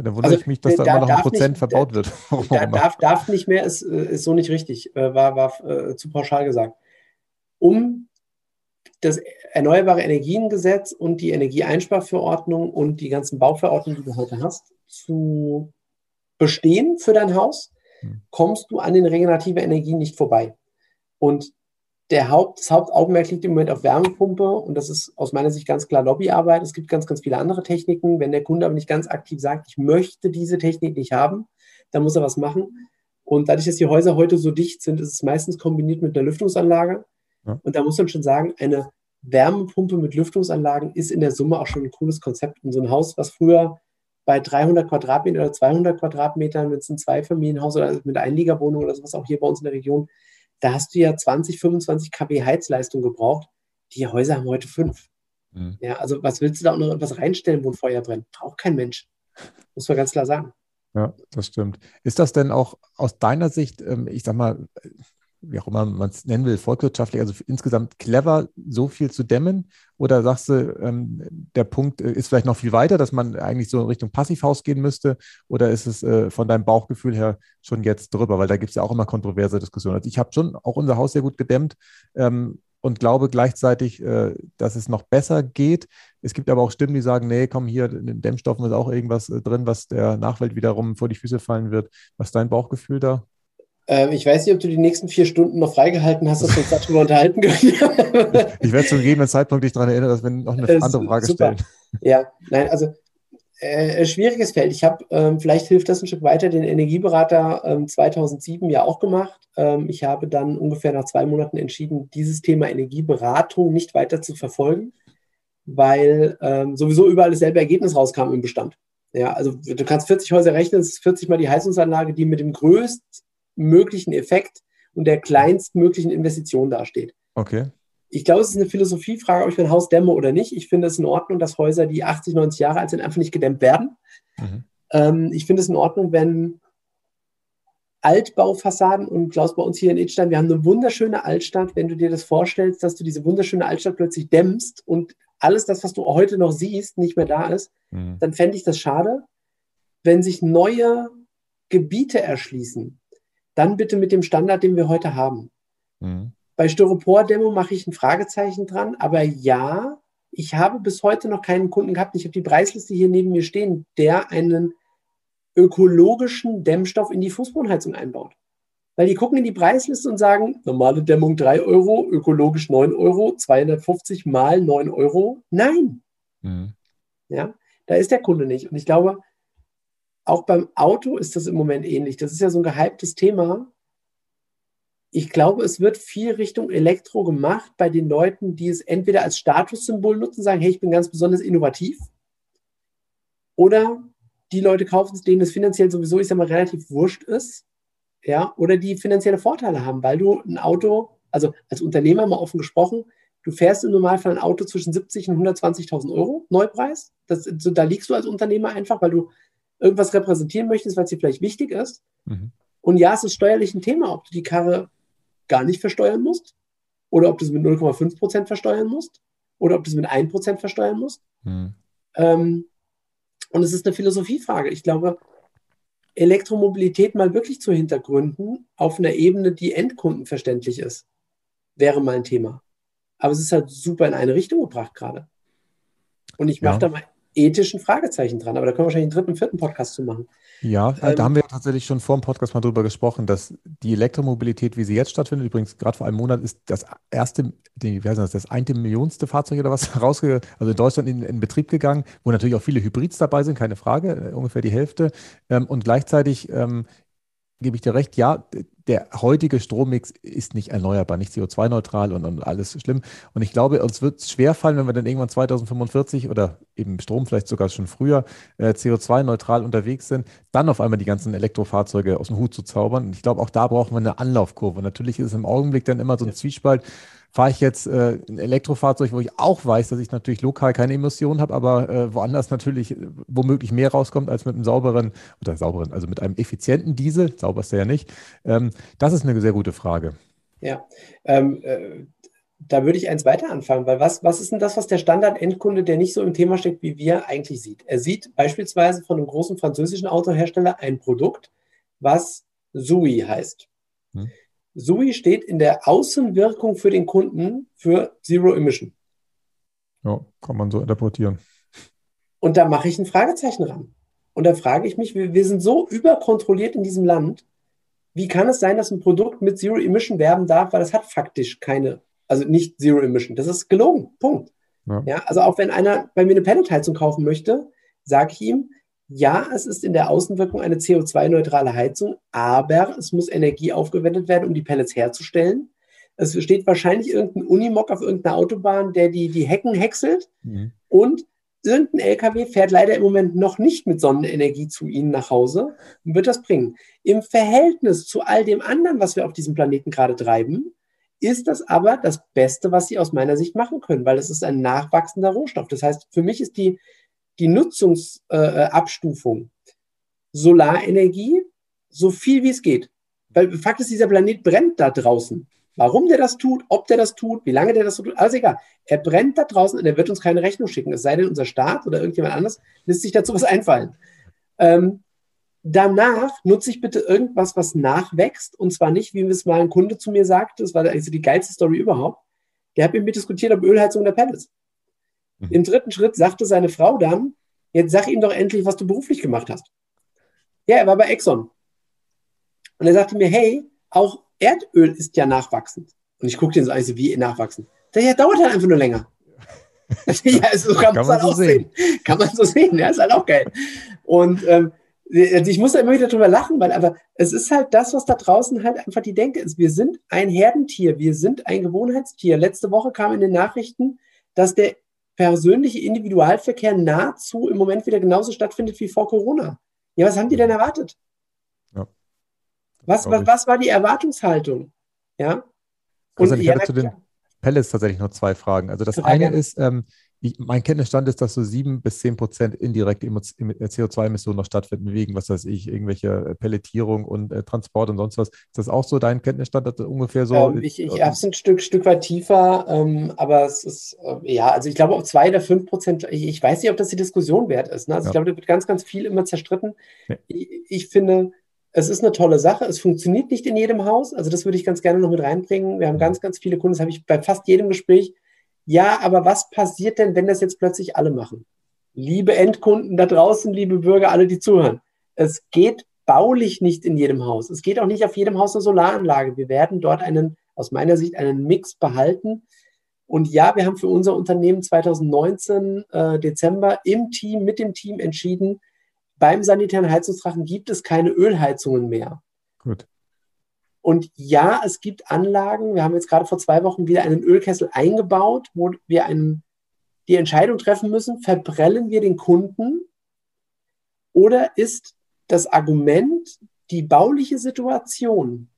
da wundere also, ich mich, dass da, da immer noch ein Prozent nicht, verbaut wird. Da, darf, darf nicht mehr, ist, äh, ist so nicht richtig, äh, war, war äh, zu pauschal gesagt. Um das Erneuerbare Energiengesetz und die Energieeinsparverordnung und die ganzen Bauverordnungen, die du heute hast, zu bestehen für dein Haus, hm. kommst du an den regenerativen Energien nicht vorbei. Und der Haupt, das Hauptaugenmerk liegt im Moment auf Wärmepumpe und das ist aus meiner Sicht ganz klar Lobbyarbeit. Es gibt ganz, ganz viele andere Techniken. Wenn der Kunde aber nicht ganz aktiv sagt, ich möchte diese Technik nicht haben, dann muss er was machen. Und dadurch, dass die Häuser heute so dicht sind, ist es meistens kombiniert mit einer Lüftungsanlage. Ja. Und da muss man schon sagen, eine Wärmepumpe mit Lüftungsanlagen ist in der Summe auch schon ein cooles Konzept. Und so ein Haus, was früher bei 300 Quadratmetern oder 200 Quadratmetern, wenn es ein Zweifamilienhaus oder mit Einliegerwohnung oder sowas auch hier bei uns in der Region, da hast du ja 20, 25 kW Heizleistung gebraucht. Die Häuser haben heute fünf. Mhm. Ja, also was willst du da auch noch etwas reinstellen, wo ein Feuer brennt? Braucht kein Mensch. Muss man ganz klar sagen. Ja, das stimmt. Ist das denn auch aus deiner Sicht, ähm, ich sag mal, wie auch immer man es nennen will, volkswirtschaftlich, also insgesamt clever, so viel zu dämmen? Oder sagst du, ähm, der Punkt äh, ist vielleicht noch viel weiter, dass man eigentlich so in Richtung Passivhaus gehen müsste? Oder ist es äh, von deinem Bauchgefühl her schon jetzt drüber? Weil da gibt es ja auch immer kontroverse Diskussionen. Also ich habe schon auch unser Haus sehr gut gedämmt. Ähm, und glaube gleichzeitig, äh, dass es noch besser geht. Es gibt aber auch Stimmen, die sagen, nee, komm hier, in den Dämmstoffen ist auch irgendwas äh, drin, was der Nachwelt wiederum vor die Füße fallen wird. Was ist dein Bauchgefühl da? Ähm, ich weiß nicht, ob du die nächsten vier Stunden noch freigehalten hast, dass wir uns darüber unterhalten können. ich werde zu gegebenen Zeitpunkt dich daran erinnern, dass wir noch eine äh, andere Frage super. stellen. Ja, nein, also Äh, schwieriges Feld. Ich habe, ähm, vielleicht hilft das ein Stück weiter, den Energieberater ähm, 2007 ja auch gemacht. Ähm, ich habe dann ungefähr nach zwei Monaten entschieden, dieses Thema Energieberatung nicht weiter zu verfolgen, weil ähm, sowieso überall dasselbe Ergebnis rauskam im Bestand. Ja, also du kannst 40 Häuser rechnen, es ist 40 mal die Heizungsanlage, die mit dem größtmöglichen Effekt und der kleinstmöglichen Investition dasteht. Okay. Ich glaube, es ist eine Philosophiefrage, ob ich mein Haus dämme oder nicht. Ich finde es in Ordnung, dass Häuser, die 80, 90 Jahre alt sind, einfach nicht gedämmt werden. Mhm. Ähm, ich finde es in Ordnung, wenn Altbaufassaden und Klaus, bei uns hier in Edstein, wir haben eine wunderschöne Altstadt. Wenn du dir das vorstellst, dass du diese wunderschöne Altstadt plötzlich dämmst und alles das, was du heute noch siehst, nicht mehr da ist, mhm. dann fände ich das schade. Wenn sich neue Gebiete erschließen, dann bitte mit dem Standard, den wir heute haben. Mhm. Bei Styropor-Demo mache ich ein Fragezeichen dran, aber ja, ich habe bis heute noch keinen Kunden gehabt. Ich habe die Preisliste hier neben mir stehen, der einen ökologischen Dämmstoff in die Fußbodenheizung einbaut. Weil die gucken in die Preisliste und sagen, normale Dämmung 3 Euro, ökologisch 9 Euro, 250 mal 9 Euro. Nein. Mhm. Ja, da ist der Kunde nicht. Und ich glaube, auch beim Auto ist das im Moment ähnlich. Das ist ja so ein gehyptes Thema. Ich glaube, es wird viel Richtung Elektro gemacht bei den Leuten, die es entweder als Statussymbol nutzen, sagen, hey, ich bin ganz besonders innovativ. Oder die Leute kaufen es, denen es finanziell sowieso, ich sag mal, relativ wurscht ist ja, oder die finanzielle Vorteile haben, weil du ein Auto, also als Unternehmer mal offen gesprochen, du fährst im Normalfall ein Auto zwischen 70 und 120.000 Euro Neupreis. Das, so, da liegst du als Unternehmer einfach, weil du irgendwas repräsentieren möchtest, was dir vielleicht wichtig ist. Mhm. Und ja, es ist steuerlich ein Thema, ob du die Karre gar nicht versteuern musst oder ob du es mit 0,5 Prozent versteuern musst oder ob du es mit 1 Prozent versteuern musst. Mhm. Ähm, und es ist eine Philosophiefrage. Ich glaube, Elektromobilität mal wirklich zu hintergründen auf einer Ebene, die endkundenverständlich ist, wäre mal ein Thema. Aber es ist halt super in eine Richtung gebracht gerade. Und ich mache ja. da mal ethischen Fragezeichen dran, aber da können wir wahrscheinlich einen dritten, vierten Podcast zu machen. Ja, ähm, da haben wir tatsächlich schon vor dem Podcast mal drüber gesprochen, dass die Elektromobilität, wie sie jetzt stattfindet, übrigens gerade vor einem Monat ist das erste, die, wie heißt das, das eine Millionste Fahrzeug oder was rausge, also in Deutschland in, in, Betrieb gegangen, wo natürlich auch viele Hybrids dabei sind, keine Frage, äh, ungefähr die Hälfte. Ähm, und gleichzeitig ähm, gebe ich dir recht, ja, der heutige Strommix ist nicht erneuerbar, nicht CO2-neutral und, und, alles schlimm. Und ich glaube, uns wird es schwerfallen, wenn wir dann irgendwann 2045 oder eben Strom vielleicht sogar schon früher äh, CO2-neutral unterwegs sind, dann auf einmal die ganzen Elektrofahrzeuge aus dem Hut zu zaubern. Und ich glaube, auch da brauchen wir eine Anlaufkurve. Natürlich ist es im Augenblick dann immer so ein Zwiespalt fahre ich jetzt äh, ein Elektrofahrzeug, wo ich auch weiß, dass ich natürlich lokal keine Emissionen habe, aber äh, woanders natürlich äh, womöglich mehr rauskommt als mit einem sauberen oder sauberen, also mit einem effizienten Diesel, sauber ist der ja nicht. Ähm, das ist eine sehr gute Frage. Ja, ähm, äh, da würde ich eins weiter anfangen, weil was, was ist denn das, was der Standard-Endkunde, der nicht so im Thema steckt wie wir, eigentlich sieht? Er sieht beispielsweise von einem großen französischen Autohersteller ein Produkt, was SUI heißt. Hm. SUI steht in der Außenwirkung für den Kunden für Zero Emission. Ja, kann man so interpretieren. Und da mache ich ein Fragezeichen ran. Und da frage ich mich, wir, wir sind so überkontrolliert in diesem Land. Wie kann es sein, dass ein Produkt mit Zero Emission werben darf, weil es hat faktisch keine, also nicht Zero Emission. Das ist gelogen. Punkt. Ja. ja also auch wenn einer bei mir eine Pelletheizung kaufen möchte, sage ich ihm, ja, es ist in der Außenwirkung eine CO2-neutrale Heizung, aber es muss Energie aufgewendet werden, um die Pellets herzustellen. Es steht wahrscheinlich irgendein Unimog auf irgendeiner Autobahn, der die, die Hecken häckselt. Mhm. Und irgendein LKW fährt leider im Moment noch nicht mit Sonnenenergie zu Ihnen nach Hause und wird das bringen. Im Verhältnis zu all dem anderen, was wir auf diesem Planeten gerade treiben, ist das aber das Beste, was Sie aus meiner Sicht machen können, weil es ist ein nachwachsender Rohstoff. Das heißt, für mich ist die die Nutzungsabstufung äh, Solarenergie so viel wie es geht. Weil Fakt ist, dieser Planet brennt da draußen. Warum der das tut, ob der das tut, wie lange der das tut, alles egal. Er brennt da draußen und er wird uns keine Rechnung schicken. Es sei denn, unser Staat oder irgendjemand anders lässt sich dazu was einfallen. Ähm, danach nutze ich bitte irgendwas, was nachwächst. Und zwar nicht, wie es mal ein Kunde zu mir sagte, das war also die geilste Story überhaupt. Der hat mit mir diskutiert, ob Ölheizung oder Pellets. Im dritten Schritt sagte seine Frau dann, jetzt sag ihm doch endlich, was du beruflich gemacht hast. Ja, er war bei Exxon. Und er sagte mir, hey, auch Erdöl ist ja nachwachsend. Und ich guckte ihn so an, so, wie nachwachsend. Der ja, dauert halt einfach nur länger. ja, so kann, kann man so sehen. sehen. Kann man so sehen, ja, ist halt auch geil. Und ähm, also ich muss da immer wieder drüber lachen, weil aber es ist halt das, was da draußen halt einfach die Denke ist. Wir sind ein Herdentier, wir sind ein Gewohnheitstier. Letzte Woche kam in den Nachrichten, dass der persönliche Individualverkehr nahezu im Moment wieder genauso stattfindet wie vor Corona. Ja, was haben die denn erwartet? Ja. Was, was, was war die Erwartungshaltung? Ja. Und ich hatte zu den Pellets tatsächlich noch zwei Fragen. Also das eine ist, ähm, ich, mein Kenntnisstand ist, dass so sieben bis zehn Prozent indirekte CO2-Emissionen noch stattfinden, wegen, was weiß ich, irgendwelche äh, Pelletierung und äh, Transport und sonst was. Ist das auch so dein Kenntnisstand, dass ungefähr so? Ähm, ich ich habe es ein Stück, Stück weit tiefer, ähm, aber es ist, äh, ja, also ich glaube, ob zwei oder fünf Prozent, ich, ich, weiß nicht, ob das die Diskussion wert ist. Ne? Also ja. ich glaube, da wird ganz, ganz viel immer zerstritten. Ja. Ich, ich finde, es ist eine tolle Sache. Es funktioniert nicht in jedem Haus. Also das würde ich ganz gerne noch mit reinbringen. Wir haben mhm. ganz, ganz viele Kunden, das habe ich bei fast jedem Gespräch ja, aber was passiert denn, wenn das jetzt plötzlich alle machen? Liebe Endkunden da draußen, liebe Bürger, alle, die zuhören. Es geht baulich nicht in jedem Haus. Es geht auch nicht auf jedem Haus eine Solaranlage. Wir werden dort einen, aus meiner Sicht, einen Mix behalten. Und ja, wir haben für unser Unternehmen 2019 äh, Dezember im Team, mit dem Team entschieden, beim sanitären Heizungsdrachen gibt es keine Ölheizungen mehr. Gut. Und ja, es gibt Anlagen. Wir haben jetzt gerade vor zwei Wochen wieder einen Ölkessel eingebaut, wo wir einen, die Entscheidung treffen müssen, verbrellen wir den Kunden oder ist das Argument die bauliche Situation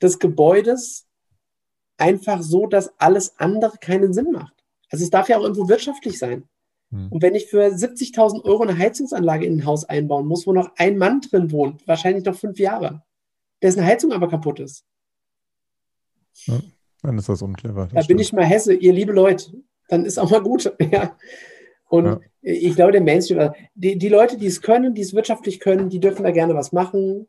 des Gebäudes einfach so, dass alles andere keinen Sinn macht. Also es darf ja auch irgendwo wirtschaftlich sein. Hm. Und wenn ich für 70.000 Euro eine Heizungsanlage in ein Haus einbauen muss, wo noch ein Mann drin wohnt, wahrscheinlich noch fünf Jahre, dessen Heizung aber kaputt ist. Ja, dann ist das unclever. Das da stimmt. bin ich mal Hesse, ihr liebe Leute. Dann ist auch mal gut. Ja. Und ja. ich glaube, der Mainstream, die, die Leute, die es können, die es wirtschaftlich können, die dürfen da gerne was machen.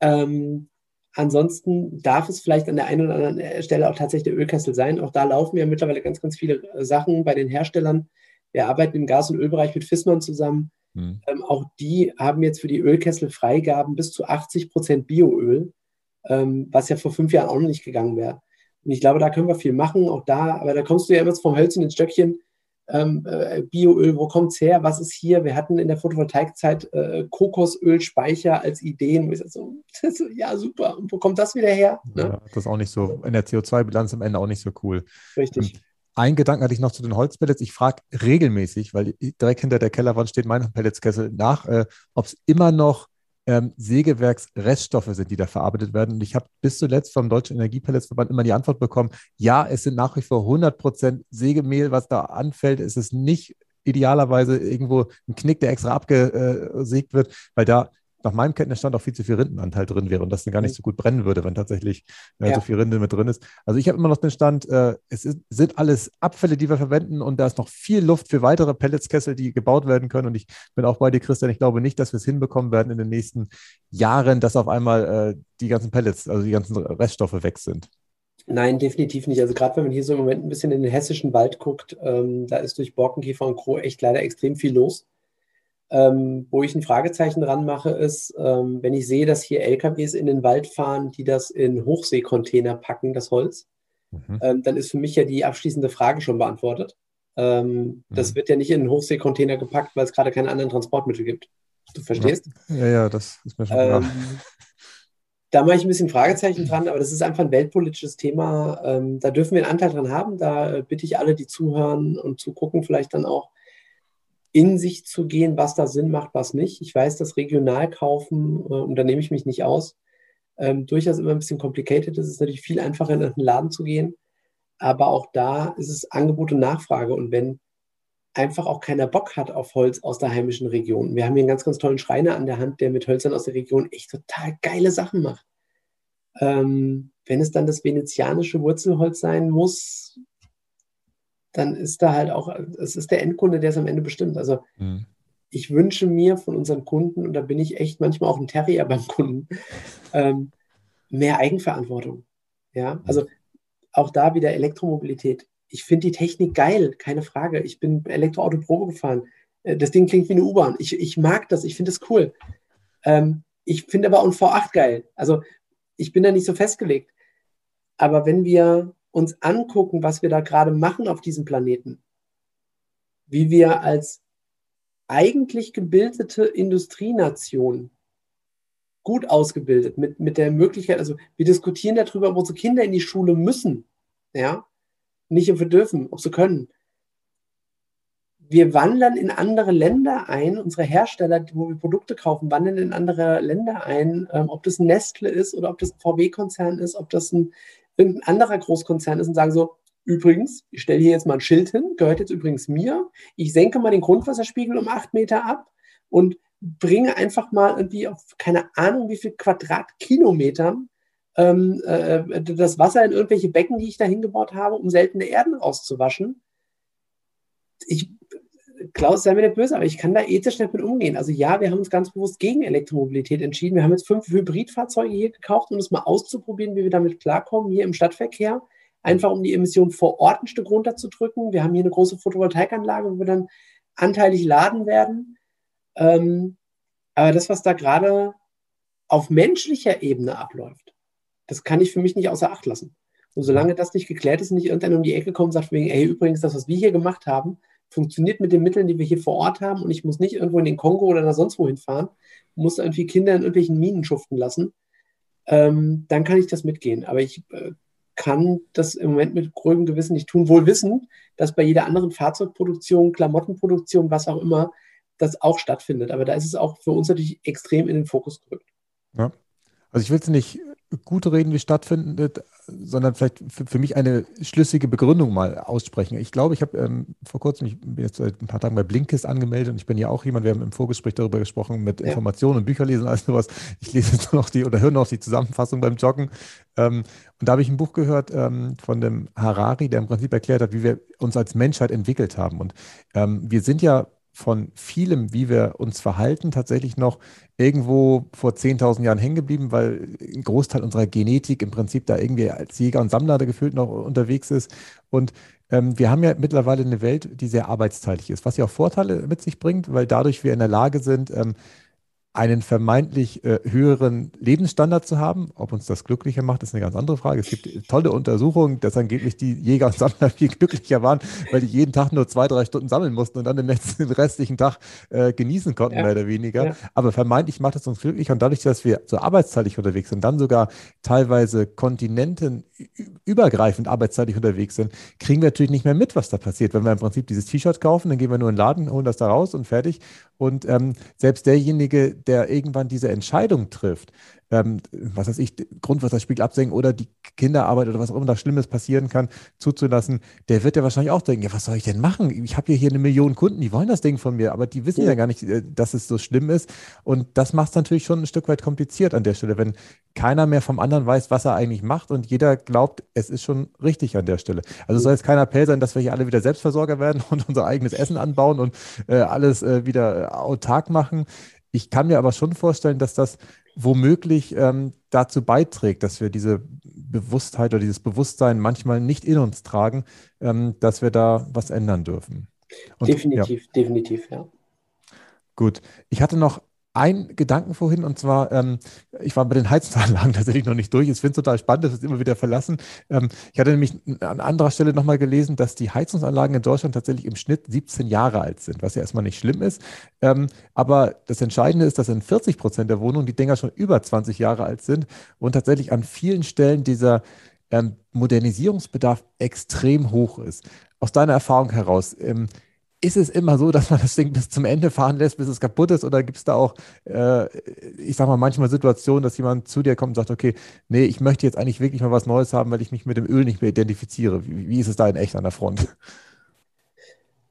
Ähm, ansonsten darf es vielleicht an der einen oder anderen Stelle auch tatsächlich der Ölkessel sein. Auch da laufen ja mittlerweile ganz, ganz viele Sachen bei den Herstellern. Wir arbeiten im Gas- und Ölbereich mit Fissmann zusammen. Mhm. Ähm, auch die haben jetzt für die Ölkessel Freigaben bis zu 80 Prozent Bioöl, ähm, was ja vor fünf Jahren auch noch nicht gegangen wäre. Und ich glaube, da können wir viel machen, auch da, aber da kommst du ja immer vom Hölzchen ins Stöckchen. Ähm, äh, Bioöl, wo kommt es her? Was ist hier? Wir hatten in der Photovoltaikzeit äh, Kokosölspeicher als Ideen. So, ja, super. Und wo kommt das wieder her? Ne? Ja, das ist auch nicht so, in der CO2-Bilanz am Ende auch nicht so cool. Richtig. Ein Gedanken hatte ich noch zu den Holzpellets. Ich frage regelmäßig, weil direkt hinter der Kellerwand steht mein Pelletskessel nach, äh, ob es immer noch ähm, Sägewerksreststoffe sind, die da verarbeitet werden. Und ich habe bis zuletzt vom Deutschen Energiepelletsverband immer die Antwort bekommen, ja, es sind nach wie vor 100 Prozent Sägemehl, was da anfällt. Es ist nicht idealerweise irgendwo ein Knick, der extra abgesägt wird, weil da nach meinem Kenntnisstand auch viel zu viel Rindenanteil drin wäre und das dann gar nicht so gut brennen würde, wenn tatsächlich äh, ja. so viel Rinde mit drin ist. Also ich habe immer noch den Stand, äh, es ist, sind alles Abfälle, die wir verwenden und da ist noch viel Luft für weitere Pelletskessel, die gebaut werden können. Und ich bin auch bei dir, Christian. Ich glaube nicht, dass wir es hinbekommen werden in den nächsten Jahren, dass auf einmal äh, die ganzen Pellets, also die ganzen Reststoffe weg sind. Nein, definitiv nicht. Also gerade wenn man hier so im Moment ein bisschen in den hessischen Wald guckt, ähm, da ist durch Borkenkäfer und Crow echt leider extrem viel los. Ähm, wo ich ein Fragezeichen dran mache, ist, ähm, wenn ich sehe, dass hier LKWs in den Wald fahren, die das in Hochseekontainer packen, das Holz, mhm. ähm, dann ist für mich ja die abschließende Frage schon beantwortet. Ähm, mhm. Das wird ja nicht in einen Hochseekontainer gepackt, weil es gerade keine anderen Transportmittel gibt. Du verstehst? Ja, ja, das ist mir schon klar. Ähm, da mache ich ein bisschen Fragezeichen dran, aber das ist einfach ein weltpolitisches Thema. Ähm, da dürfen wir einen Anteil dran haben. Da äh, bitte ich alle, die zuhören und zugucken, vielleicht dann auch in sich zu gehen, was da Sinn macht, was nicht. Ich weiß, dass regional kaufen, äh, und da nehme ich mich nicht aus, ähm, durchaus immer ein bisschen complicated ist. Es ist natürlich viel einfacher, in einen Laden zu gehen. Aber auch da ist es Angebot und Nachfrage. Und wenn einfach auch keiner Bock hat auf Holz aus der heimischen Region. Wir haben hier einen ganz, ganz tollen Schreiner an der Hand, der mit Hölzern aus der Region echt total geile Sachen macht. Ähm, wenn es dann das venezianische Wurzelholz sein muss, dann ist da halt auch, es ist der Endkunde, der es am Ende bestimmt. Also mhm. ich wünsche mir von unseren Kunden, und da bin ich echt manchmal auch ein Terrier beim Kunden, ähm, mehr Eigenverantwortung. Ja, mhm. also auch da wieder Elektromobilität. Ich finde die Technik geil, keine Frage. Ich bin Elektroauto Probe gefahren. Äh, das Ding klingt wie eine U-Bahn. Ich, ich mag das, ich finde es cool. Ähm, ich finde aber auch ein V8 geil. Also ich bin da nicht so festgelegt. Aber wenn wir uns angucken, was wir da gerade machen auf diesem Planeten, wie wir als eigentlich gebildete Industrienation gut ausgebildet, mit, mit der Möglichkeit, also wir diskutieren darüber, ob unsere Kinder in die Schule müssen, ja, nicht ob wir dürfen, ob sie können. Wir wandern in andere Länder ein, unsere Hersteller, wo wir Produkte kaufen, wandern in andere Länder ein, ähm, ob das ein Nestle ist oder ob das ein VW-Konzern ist, ob das ein irgendein anderer Großkonzern ist und sagen so, übrigens, ich stelle hier jetzt mal ein Schild hin, gehört jetzt übrigens mir, ich senke mal den Grundwasserspiegel um acht Meter ab und bringe einfach mal irgendwie auf keine Ahnung wie viel Quadratkilometern ähm, äh, das Wasser in irgendwelche Becken, die ich da hingebaut habe, um seltene Erden rauszuwaschen. Ich, Klaus, sei mir nicht böse, aber ich kann da ethisch nicht mit umgehen. Also ja, wir haben uns ganz bewusst gegen Elektromobilität entschieden. Wir haben jetzt fünf Hybridfahrzeuge hier gekauft, um es mal auszuprobieren, wie wir damit klarkommen, hier im Stadtverkehr. Einfach um die Emissionen vor Ort ein Stück runterzudrücken. Wir haben hier eine große Photovoltaikanlage, wo wir dann anteilig laden werden. Ähm, aber das, was da gerade auf menschlicher Ebene abläuft, das kann ich für mich nicht außer Acht lassen. Und solange das nicht geklärt ist, nicht irgendeiner um die Ecke kommt und sagt, wegen, ey, übrigens, das, was wir hier gemacht haben, funktioniert mit den Mitteln, die wir hier vor Ort haben und ich muss nicht irgendwo in den Kongo oder da sonst wohin fahren, muss irgendwie Kinder in irgendwelchen Minen schuften lassen, ähm, dann kann ich das mitgehen. Aber ich äh, kann das im Moment mit ruhigem Gewissen nicht tun, wohl wissen, dass bei jeder anderen Fahrzeugproduktion, Klamottenproduktion, was auch immer, das auch stattfindet. Aber da ist es auch für uns natürlich extrem in den Fokus gerückt. Ja. Also ich will es nicht gute reden, wie stattfindet, sondern vielleicht für, für, mich eine schlüssige Begründung mal aussprechen. Ich glaube, ich habe ähm, vor kurzem, ich bin jetzt seit ein paar Tagen bei Blinkist angemeldet und ich bin ja auch jemand, wir haben im Vorgespräch darüber gesprochen, mit ja. Informationen und Bücher lesen und alles sowas. Ich lese jetzt noch die oder höre noch die Zusammenfassung beim Joggen. Ähm, und da habe ich ein Buch gehört ähm, von dem Harari, der im Prinzip erklärt hat, wie wir uns als Menschheit entwickelt haben. Und ähm, wir sind ja von vielem, wie wir uns verhalten, tatsächlich noch irgendwo vor 10.000 Jahren hängen geblieben, weil ein Großteil unserer Genetik im Prinzip da irgendwie als Jäger und Sammler gefühlt noch unterwegs ist. Und ähm, wir haben ja mittlerweile eine Welt, die sehr arbeitsteilig ist, was ja auch Vorteile mit sich bringt, weil dadurch wir in der Lage sind, ähm, einen vermeintlich äh, höheren Lebensstandard zu haben. Ob uns das glücklicher macht, ist eine ganz andere Frage. Es gibt tolle Untersuchungen, dass angeblich die Jäger und Sammler viel glücklicher waren, weil die jeden Tag nur zwei, drei Stunden sammeln mussten und dann den letzten den restlichen Tag äh, genießen konnten, ja. mehr oder weniger. Ja. Aber vermeintlich macht es uns glücklicher und dadurch, dass wir so arbeitsteilig unterwegs sind, dann sogar teilweise kontinentenübergreifend arbeitsteilig unterwegs sind, kriegen wir natürlich nicht mehr mit, was da passiert. Wenn wir im Prinzip dieses T-Shirt kaufen, dann gehen wir nur in den Laden, holen das da raus und fertig. Und ähm, selbst derjenige, der irgendwann diese Entscheidung trifft, ähm, was weiß ich, Grundwasserspiegel absenken oder die Kinderarbeit oder was auch immer da Schlimmes passieren kann, zuzulassen, der wird ja wahrscheinlich auch denken, ja, was soll ich denn machen? Ich habe hier, hier eine Million Kunden, die wollen das Ding von mir, aber die wissen ja, ja gar nicht, äh, dass es so schlimm ist. Und das macht es natürlich schon ein Stück weit kompliziert an der Stelle, wenn keiner mehr vom anderen weiß, was er eigentlich macht und jeder glaubt, es ist schon richtig an der Stelle. Also soll jetzt kein Appell sein, dass wir hier alle wieder Selbstversorger werden und unser eigenes Essen anbauen und äh, alles äh, wieder äh, autark machen. Ich kann mir aber schon vorstellen, dass das womöglich ähm, dazu beiträgt, dass wir diese Bewusstheit oder dieses Bewusstsein manchmal nicht in uns tragen, ähm, dass wir da was ändern dürfen. Und, definitiv, ja. definitiv, ja. Gut. Ich hatte noch einen Gedanken vorhin und zwar, ähm, ich war bei den Heizungsanlagen tatsächlich noch nicht durch. Ich finde es total spannend, das ist immer wieder verlassen. Ähm, ich hatte nämlich an anderer Stelle nochmal gelesen, dass die Heizungsanlagen in Deutschland tatsächlich im Schnitt 17 Jahre alt sind, was ja erstmal nicht schlimm ist. Ähm, aber das Entscheidende ist, dass in 40 Prozent der Wohnungen die Dinger schon über 20 Jahre alt sind und tatsächlich an vielen Stellen dieser ähm, Modernisierungsbedarf extrem hoch ist. Aus deiner Erfahrung heraus, ähm, ist es immer so, dass man das Ding bis zum Ende fahren lässt, bis es kaputt ist? Oder gibt es da auch, äh, ich sag mal, manchmal Situationen, dass jemand zu dir kommt und sagt, okay, nee, ich möchte jetzt eigentlich wirklich mal was Neues haben, weil ich mich mit dem Öl nicht mehr identifiziere. Wie, wie ist es da in echt an der Front?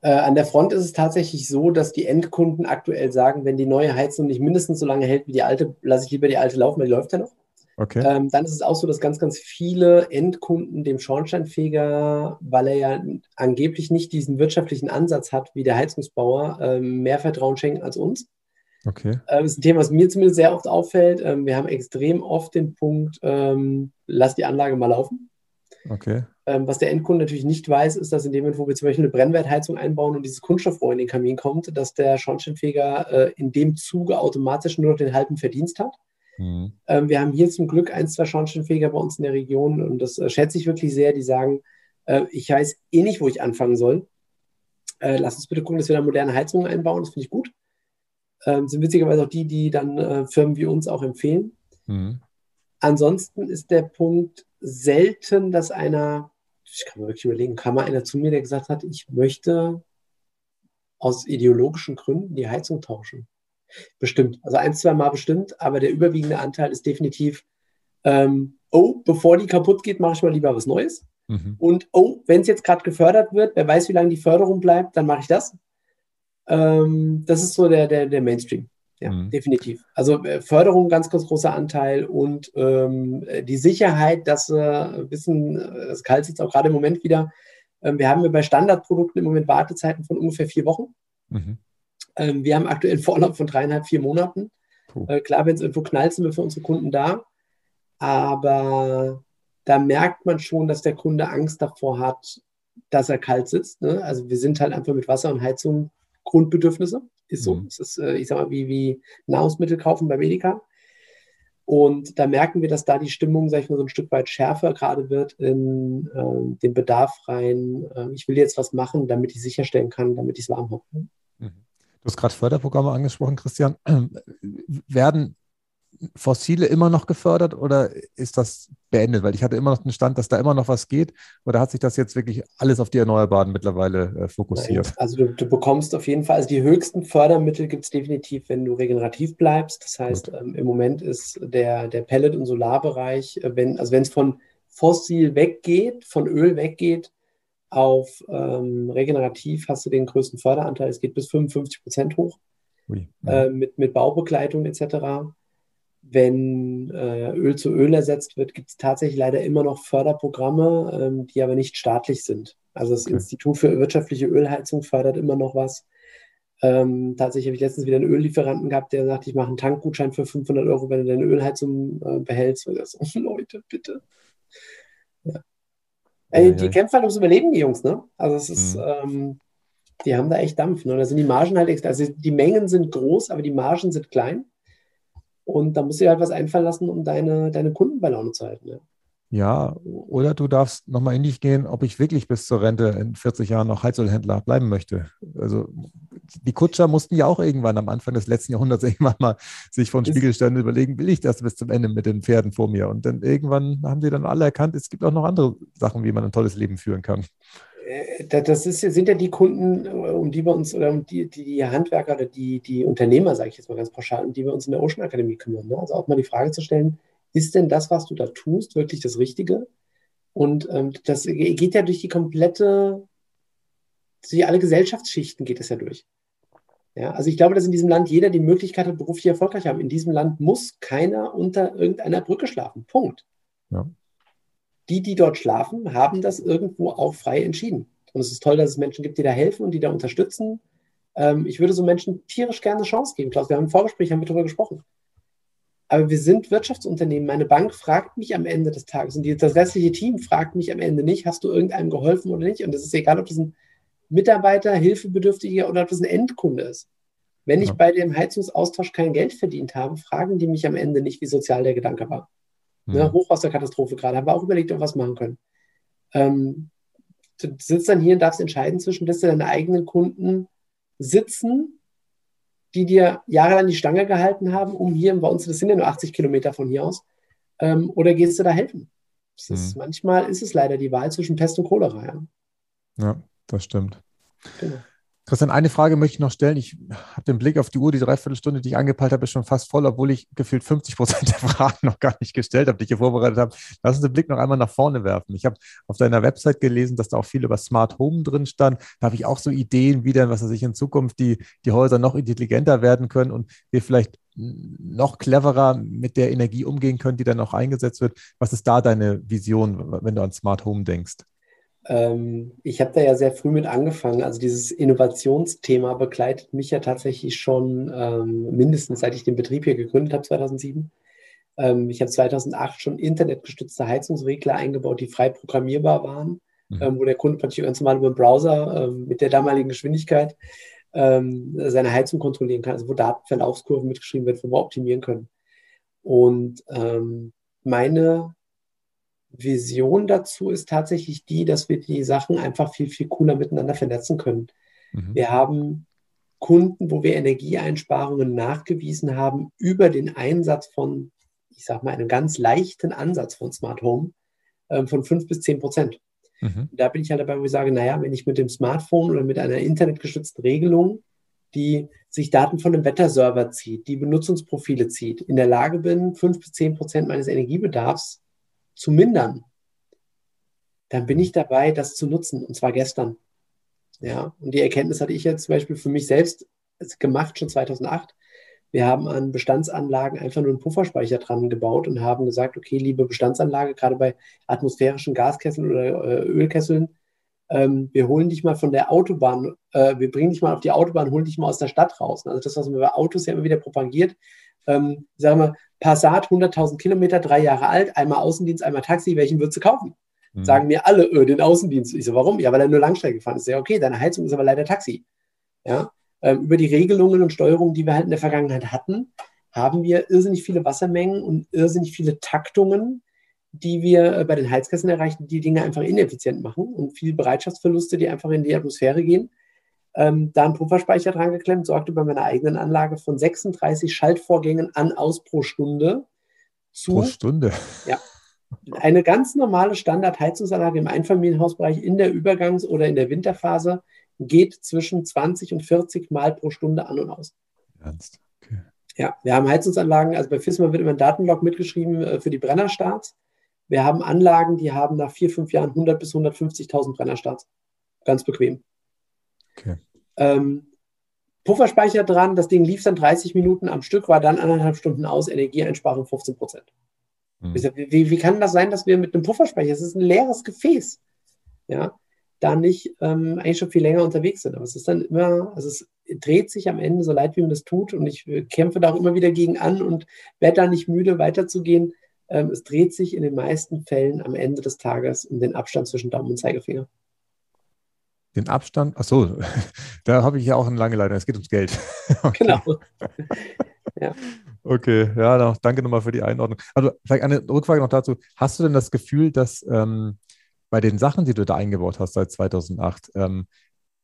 Äh, an der Front ist es tatsächlich so, dass die Endkunden aktuell sagen, wenn die neue Heizung nicht mindestens so lange hält wie die alte, lasse ich lieber die alte laufen, weil die läuft ja noch. Okay. Ähm, dann ist es auch so, dass ganz, ganz viele Endkunden dem Schornsteinfeger, weil er ja angeblich nicht diesen wirtschaftlichen Ansatz hat wie der Heizungsbauer, ähm, mehr Vertrauen schenken als uns. Okay. Ähm, das ist ein Thema, was mir zumindest sehr oft auffällt. Ähm, wir haben extrem oft den Punkt, ähm, lass die Anlage mal laufen. Okay. Ähm, was der Endkunde natürlich nicht weiß, ist, dass in dem Moment, wo wir zum Beispiel eine Brennwertheizung einbauen und dieses Kunststoffrohr in den Kamin kommt, dass der Schornsteinfeger äh, in dem Zuge automatisch nur noch den halben Verdienst hat. Mhm. Ähm, wir haben hier zum Glück ein, zwei Schornsteinfeger bei uns in der Region und das äh, schätze ich wirklich sehr. Die sagen, äh, ich weiß eh nicht, wo ich anfangen soll. Äh, lass uns bitte gucken, dass wir da moderne Heizungen einbauen. Das finde ich gut. Ähm, sind witzigerweise auch die, die dann Firmen wie uns auch empfehlen. Mhm. Ansonsten ist der Punkt selten, dass einer, ich kann mir wirklich überlegen, kam mal einer zu mir, der gesagt hat, ich möchte aus ideologischen Gründen die Heizung tauschen. Bestimmt. Also ein, zwei Mal bestimmt, aber der überwiegende Anteil ist definitiv, ähm, oh, bevor die kaputt geht, mache ich mal lieber was Neues. Mhm. Und oh, wenn es jetzt gerade gefördert wird, wer weiß, wie lange die Förderung bleibt, dann mache ich das. Ähm, das ist so der, der, der Mainstream. Ja, mhm. definitiv. Also äh, Förderung, ganz, ganz großer Anteil und ähm, die Sicherheit, dass äh, wissen, es kalt jetzt auch gerade im Moment wieder. Ähm, wir haben ja bei Standardprodukten im Moment Wartezeiten von ungefähr vier Wochen. Mhm. Ähm, wir haben aktuell einen Vorlauf von dreieinhalb, vier Monaten. Äh, klar, wenn es irgendwo knallt, sind wir für unsere Kunden da. Aber da merkt man schon, dass der Kunde Angst davor hat, dass er kalt sitzt. Ne? Also wir sind halt einfach mit Wasser und Heizung Grundbedürfnisse. Ist so. Mhm. Es ist, äh, ich sag mal, wie, wie Nahrungsmittel kaufen bei Medica. Und da merken wir, dass da die Stimmung, sag ich mal, so ein Stück weit schärfer gerade wird in äh, den Bedarf rein. Äh, ich will jetzt was machen, damit ich sicherstellen kann, damit ich es warm habe. Mhm. Du hast gerade Förderprogramme angesprochen, Christian. Werden Fossile immer noch gefördert oder ist das beendet? Weil ich hatte immer noch den Stand, dass da immer noch was geht. Oder hat sich das jetzt wirklich alles auf die Erneuerbaren mittlerweile äh, fokussiert? Also du, du, bekommst auf jeden Fall, also die höchsten Fördermittel gibt es definitiv, wenn du regenerativ bleibst. Das heißt, ähm, im Moment ist der, der Pellet- und Solarbereich, äh, wenn, also wenn es von fossil weggeht, von Öl weggeht, auf ähm, regenerativ hast du den größten Förderanteil. Es geht bis 55 Prozent hoch. Ui, ja. äh, mit, mit Baubegleitung etc wenn äh, Öl zu Öl ersetzt wird, gibt es tatsächlich leider immer noch Förderprogramme, ähm, die aber nicht staatlich sind. Also das okay. Institut für wirtschaftliche Ölheizung fördert immer noch was. Ähm, tatsächlich habe ich letztens wieder einen Öllieferanten gehabt, der sagt, ich mache einen Tankgutschein für 500 Euro, wenn du deine Ölheizung äh, behältst. Und das so, Leute, bitte. Ey, die kämpfen halt ums Überleben, die Jungs, ne? Also es ist, mhm. ähm, die haben da echt Dampf. Ne? Da sind die Margen halt, also die Mengen sind groß, aber die Margen sind klein. Und da musst du dir halt was einfallen lassen, um deine, deine Kunden bei Laune zu halten. Ja. Ja, oder du darfst nochmal in dich gehen, ob ich wirklich bis zur Rente in 40 Jahren noch Heizölhändler bleiben möchte. Also die Kutscher mussten ja auch irgendwann am Anfang des letzten Jahrhunderts irgendwann mal sich von Spiegel stellen und überlegen, will ich das bis zum Ende mit den Pferden vor mir? Und dann irgendwann haben sie dann alle erkannt, es gibt auch noch andere Sachen, wie man ein tolles Leben führen kann. Äh, das ist, sind ja die Kunden, um die wir uns, oder um die, die, die Handwerker oder die, die Unternehmer, sage ich jetzt mal ganz pauschal, um die wir uns in der Ocean Akademie kümmern. Ne? Also auch mal die Frage zu stellen, ist denn das, was du da tust, wirklich das Richtige? Und ähm, das geht ja durch die komplette, durch alle Gesellschaftsschichten geht es ja durch. Ja, also ich glaube, dass in diesem Land jeder die Möglichkeit hat, beruflich erfolgreich zu haben. In diesem Land muss keiner unter irgendeiner Brücke schlafen. Punkt. Ja die, die dort schlafen, haben das irgendwo auch frei entschieden. Und es ist toll, dass es Menschen gibt, die da helfen und die da unterstützen. Ähm, ich würde so Menschen tierisch gerne eine Chance geben. Klaus, wir haben im Vorgespräch haben wir darüber gesprochen. Aber wir sind Wirtschaftsunternehmen. Meine Bank fragt mich am Ende des Tages und die, das restliche Team fragt mich am Ende nicht, hast du irgendeinem geholfen oder nicht? Und es ist egal, ob das ein Mitarbeiter, Hilfebedürftiger oder ob das ein Endkunde ist. Wenn ich bei dem Heizungsaustausch kein Geld verdient habe, fragen die mich am Ende nicht, wie sozial der Gedanke war. Ne, mhm. Hochwasserkatastrophe gerade, haben wir auch überlegt, ob wir was machen können. Ähm, du sitzt dann hier und darfst entscheiden zwischen, lässt du deine eigenen Kunden sitzen, die dir jahrelang die Stange gehalten haben, um hier, bei uns, das sind ja nur 80 Kilometer von hier aus, ähm, oder gehst du da helfen? Ist, mhm. Manchmal ist es leider die Wahl zwischen Pest und Cholera. Ja, ja das stimmt. Genau. Christian, eine Frage möchte ich noch stellen. Ich habe den Blick auf die Uhr, die Dreiviertelstunde, die ich angepeilt habe, ist schon fast voll, obwohl ich gefühlt 50 Prozent der Fragen noch gar nicht gestellt habe, die ich hier vorbereitet habe. Lass uns den Blick noch einmal nach vorne werfen. Ich habe auf deiner Website gelesen, dass da auch viel über Smart Home drin stand. Da habe ich auch so Ideen, wie dann, was weiß ich, in Zukunft die, die Häuser noch intelligenter werden können und wir vielleicht noch cleverer mit der Energie umgehen können, die dann auch eingesetzt wird. Was ist da deine Vision, wenn du an Smart Home denkst? Ähm, ich habe da ja sehr früh mit angefangen. Also dieses Innovationsthema begleitet mich ja tatsächlich schon ähm, mindestens seit ich den Betrieb hier gegründet habe, 2007. Ähm, ich habe 2008 schon internetgestützte Heizungsregler eingebaut, die frei programmierbar waren, mhm. Ähm, wo der Kunde praktisch ganz normal über den Browser ähm, mit der damaligen Geschwindigkeit ähm, seine Heizung kontrollieren kann, also wo Datenverlaufskurven mitgeschrieben werden, wo wir optimieren können. Und meine Vision dazu ist tatsächlich die, dass wir die Sachen einfach viel, viel cooler miteinander vernetzen können. Mhm. Wir haben Kunden, wo wir Energieeinsparungen nachgewiesen haben über den Einsatz von, ich sage mal, einem ganz leichten Ansatz von Smart Home äh, von 5 bis 10 Prozent. Mhm. Da bin ich halt dabei, wo ich sage, naja, wenn ich mit dem Smartphone oder mit einer internetgestützten Regelung, die sich Daten von einem Wetterserver zieht, die Benutzungsprofile zieht, in der Lage bin, 5 bis 10 Prozent meines Energiebedarfs zu mindern, dann bin ich dabei, das zu nutzen, und zwar gestern. Ja, und die Erkenntnis hatte ich jetzt zum Beispiel für mich selbst gemacht, schon 2008. Wir haben an Bestandsanlagen einfach nur einen Pufferspeicher dran gebaut und haben gesagt, okay, liebe Bestandsanlage, gerade bei atmosphärischen Gaskesseln oder äh, Ölkesseln, ähm, wir holen dich mal von der Autobahn, äh, wir bringen dich mal auf die Autobahn, holen dich mal aus der Stadt raus. Also das, was man bei Autos ja immer wieder propagiert, ähm, sagen wir, Passat, 100.000 Kilometer, drei Jahre alt, einmal Außendienst, einmal Taxi, welchen würdest du kaufen? Mhm. Sagen mir alle, öh, den Außendienst. Ich so, warum? Ja, weil er nur Langstrecke gefahren ist. Ja, okay, deine Heizung ist aber leider Taxi. Ja, ähm, über die Regelungen und Steuerungen, die wir halt in der Vergangenheit hatten, haben wir irrsinnig viele Wassermengen und irrsinnig viele Taktungen, die wir äh, bei den Heizkesseln erreichen, die Dinge einfach ineffizient machen und viel Bereitschaftsverluste, die einfach in die Atmosphäre gehen. Ähm, da ein Pufferspeicher dran geklemmt, sorgte bei meiner eigenen Anlage von 36 Schaltvorgängen an aus pro Stunde zu. Pro Stunde? Ja, eine ganz normale Standardheizungsanlage im Einfamilienhausbereich in der Übergangs- oder in der Winterphase geht zwischen 20 und 40 Mal pro Stunde an und aus. Ernst? Okay. Ja, wir haben Heizungsanlagen, also bei FISMA wird immer ein Datenlog mitgeschrieben äh, für die Brennerstarts. Wir haben Anlagen, die haben nach vier, fünf Jahren 100 bis 150.000 Brennerstarts. Ganz bequem. Okay. Ähm, Pufferspeicher dran, das Ding lief dann 30 Minuten am Stück, war dann anderthalb Stunden aus, Energieeinsparung 15 Prozent. Mhm. Wie, wie, kann das sein, dass wir mit einem Pufferspeicher, es ist ein leeres Gefäß, ja, da nicht ähm, eigentlich schon viel länger unterwegs sind. Aber es ist dann immer, also es dreht sich am Ende, so leid wie man das tut, und ich kämpfe da auch immer wieder gegen an und werde da nicht müde, weiterzugehen. Ähm, es dreht sich in den meisten Fällen am Ende des Tages um den Abstand zwischen Daumen und Zeigefinger. Den Abstand, ach so, da habe ich ja auch eine lange Leitung. Es geht ums Geld. okay. Genau. ja. Okay, ja, danke nochmal für die Einordnung. Also vielleicht eine Rückfrage noch dazu. Hast du denn das Gefühl, dass ähm, bei den Sachen, die du da eingebaut hast seit 2008, ähm,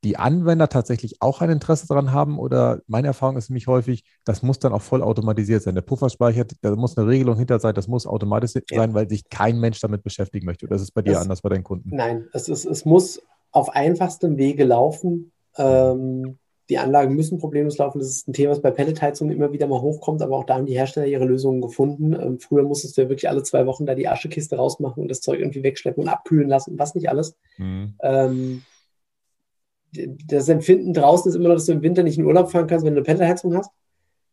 die Anwender tatsächlich auch ein Interesse daran haben? Oder meine Erfahrung ist nämlich häufig, das muss dann auch voll automatisiert sein. Der Pufferspeicher, da muss eine Regelung hinter sein, das muss automatisch ja. sein, weil sich kein Mensch damit beschäftigen möchte. Oder ist es bei dir das, anders bei deinen Kunden? Nein, es, ist, es muss auf einfachstem Wege laufen. Ähm, die Anlagen müssen problemlos laufen. Das ist ein Thema, was bei Pelletheizungen immer wieder mal hochkommt, aber auch da haben die Hersteller ihre Lösungen gefunden. Ähm, früher musstest du ja wirklich alle zwei Wochen da die Aschekiste rausmachen und das Zeug irgendwie wegschleppen und abkühlen lassen, was nicht alles. Mhm. Ähm, das Empfinden draußen ist immer noch, dass du im Winter nicht in Urlaub fahren kannst, wenn du eine Pelletheizung hast.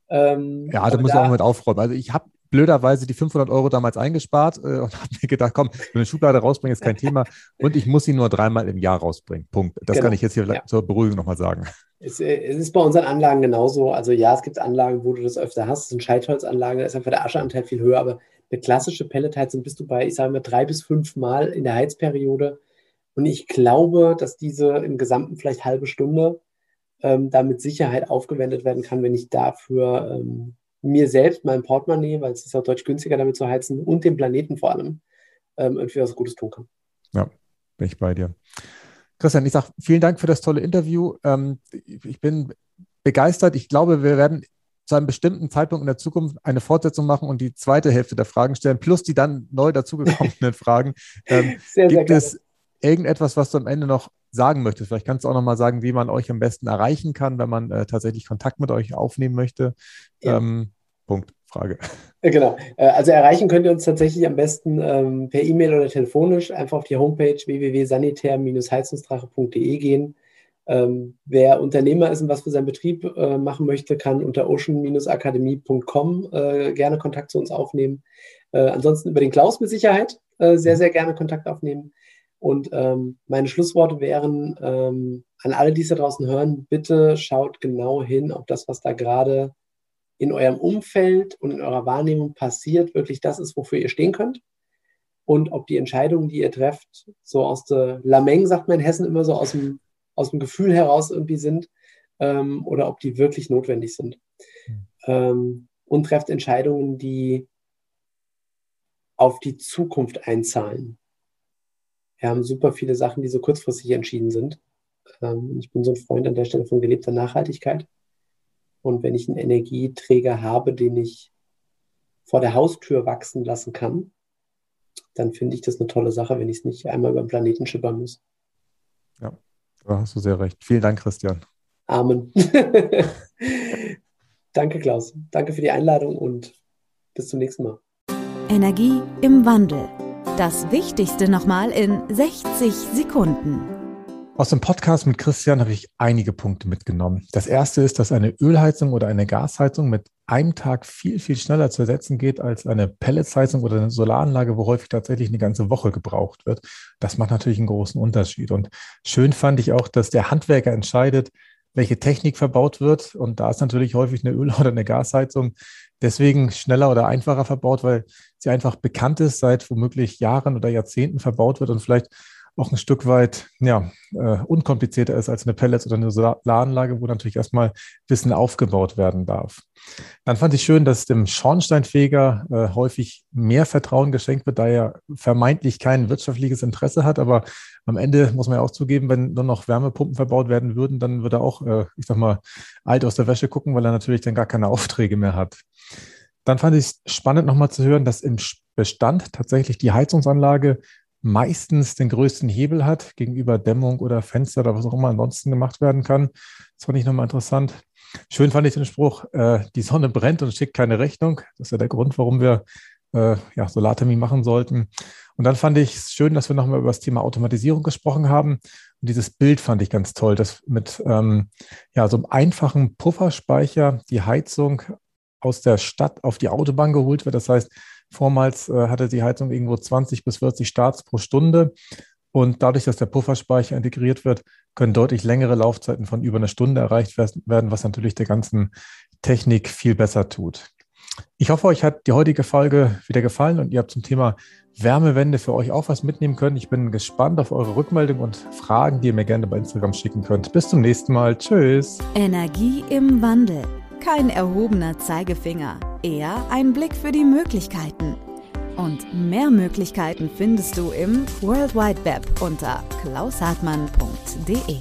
Ähm, ja, da muss man auch mit aufräumen. Also ich habe blöderweise die 500 Euro damals eingespart äh, und habe mir gedacht, komm, wenn eine Schublade rausbringen, ist kein Thema. Und ich muss sie nur dreimal im Jahr rausbringen. Punkt. Das genau. kann ich jetzt hier ja. zur Beruhigung nochmal sagen. Es, äh, es, ist bei unseren Anlagen genauso. Also ja, es gibt Anlagen, wo du das öfter hast. Das sind Scheitholzanlagen, da ist einfach der Ascheanteil viel höher. Aber eine klassische Pelletheizung bist du bei, ich sage mal, drei bis fünf Mal in der Heizperiode. Und ich glaube, dass diese im Gesamten vielleicht halbe Stunde ähm, da mit Sicherheit aufgewendet werden kann, wenn ich dafür ähm, mir selbst, mein Portemonnaie, weil es ist auch deutlich günstiger damit zu heizen und dem Planeten vor allem ähm, irgendwie was Gutes tun kann. Ja, bin ich bei dir. Christian, ich sage vielen Dank für das tolle Interview. Ähm, ich bin begeistert. Ich glaube, wir werden zu einem bestimmten Zeitpunkt in der Zukunft eine Fortsetzung machen und die zweite Hälfte der Fragen stellen, plus die dann neu dazugekommenen Fragen. Ähm, sehr, gibt sehr es irgendetwas, was du am Ende noch sagen möchtest? Vielleicht kannst du auch noch mal sagen, wie man euch am besten erreichen kann, wenn man äh, tatsächlich Kontakt mit euch aufnehmen möchte. Ja. Ähm, Punkt. Frage. Genau. Äh, also erreichen könnt ihr uns tatsächlich am besten ähm, per E-Mail oder telefonisch einfach auf die Homepage www.sanitär-heizungsdrache.de gehen. Ähm, wer Unternehmer ist und was für seinen Betrieb äh, machen möchte, kann unter ocean-akademie.com äh, gerne Kontakt zu uns aufnehmen. Äh, ansonsten über den Klaus mit Sicherheit äh, sehr, sehr gerne Kontakt aufnehmen. Und ähm, meine Schlussworte wären ähm, an alle, die es da draußen hören, bitte schaut genau hin, ob das, was da gerade in eurem Umfeld und in eurer Wahrnehmung passiert, wirklich das ist, wofür ihr stehen könnt. Und ob die Entscheidungen, die ihr trefft, so aus der Lameng, sagt man in Hessen immer so aus dem, aus dem Gefühl heraus irgendwie sind, ähm, oder ob die wirklich notwendig sind. Mhm. Und trefft Entscheidungen, die auf die Zukunft einzahlen. Wir haben super viele Sachen, die so kurzfristig entschieden sind. Ähm, ich bin so ein Freund an der Stelle von gelebter Nachhaltigkeit. Und wenn ich einen Energieträger habe, den ich vor der Haustür wachsen lassen kann, dann finde ich das eine tolle Sache, wenn ich es nicht einmal über den Planeten schippern muss. Ja, da hast du sehr recht. Vielen Dank, Christian. Amen. Danke, Klaus. Danke für die Einladung und bis zum nächsten Mal. Energie im Wandel. Das Wichtigste nochmal in 60 Sekunden. Aus dem Podcast mit Christian habe ich einige Punkte mitgenommen. Das erste ist, dass eine Ölheizung oder eine Gasheizung mit einem Tag viel, viel schneller zu ersetzen geht als eine Pelletsheizung oder eine Solaranlage, wo häufig tatsächlich eine ganze Woche gebraucht wird. Das macht natürlich einen großen Unterschied. Und schön fand ich auch, dass der Handwerker entscheidet, welche Technik verbaut wird. Und da ist natürlich häufig eine Öl- oder eine Gasheizung deswegen schneller oder einfacher verbaut, weil sie einfach bekannt ist, seit womöglich Jahren oder Jahrzehnten verbaut wird und vielleicht auch ein Stück weit ja, äh, unkomplizierter ist als eine Pellets- oder eine Solaranlage, wo natürlich erstmal Wissen aufgebaut werden darf. Dann fand ich schön, dass dem Schornsteinfeger äh, häufig mehr Vertrauen geschenkt wird, da er vermeintlich kein wirtschaftliches Interesse hat. Aber am Ende muss man ja auch zugeben, wenn nur noch Wärmepumpen verbaut werden würden, dann würde er auch, äh, ich sag mal, alt aus der Wäsche gucken, weil er natürlich dann gar keine Aufträge mehr hat. Dann fand ich es spannend nochmal zu hören, dass im Bestand tatsächlich die Heizungsanlage meistens den größten Hebel hat gegenüber Dämmung oder Fenster oder was auch immer ansonsten gemacht werden kann. Das fand ich nochmal interessant. Schön fand ich den Spruch, äh, die Sonne brennt und schickt keine Rechnung. Das ist ja der Grund, warum wir äh, ja, Solarthermie machen sollten. Und dann fand ich es schön, dass wir nochmal über das Thema Automatisierung gesprochen haben. Und dieses Bild fand ich ganz toll, dass mit ähm, ja, so einem einfachen Pufferspeicher die Heizung aus der Stadt auf die Autobahn geholt wird. Das heißt, Vormals äh, hatte die Heizung irgendwo 20 bis 40 Starts pro Stunde. Und dadurch, dass der Pufferspeicher integriert wird, können deutlich längere Laufzeiten von über einer Stunde erreicht werden, was natürlich der ganzen Technik viel besser tut. Ich hoffe, euch hat die heutige Folge wieder gefallen und ihr habt zum Thema Wärmewende für euch auch was mitnehmen können. Ich bin gespannt auf eure Rückmeldung und Fragen, die ihr mir gerne bei Instagram schicken könnt. Bis zum nächsten Mal. Tschüss. Energie im Wandel. Kein erhobener Zeigefinger, eher ein Blick für die Möglichkeiten. Und mehr Möglichkeiten findest du im World Wide Web unter klaushartmann.de.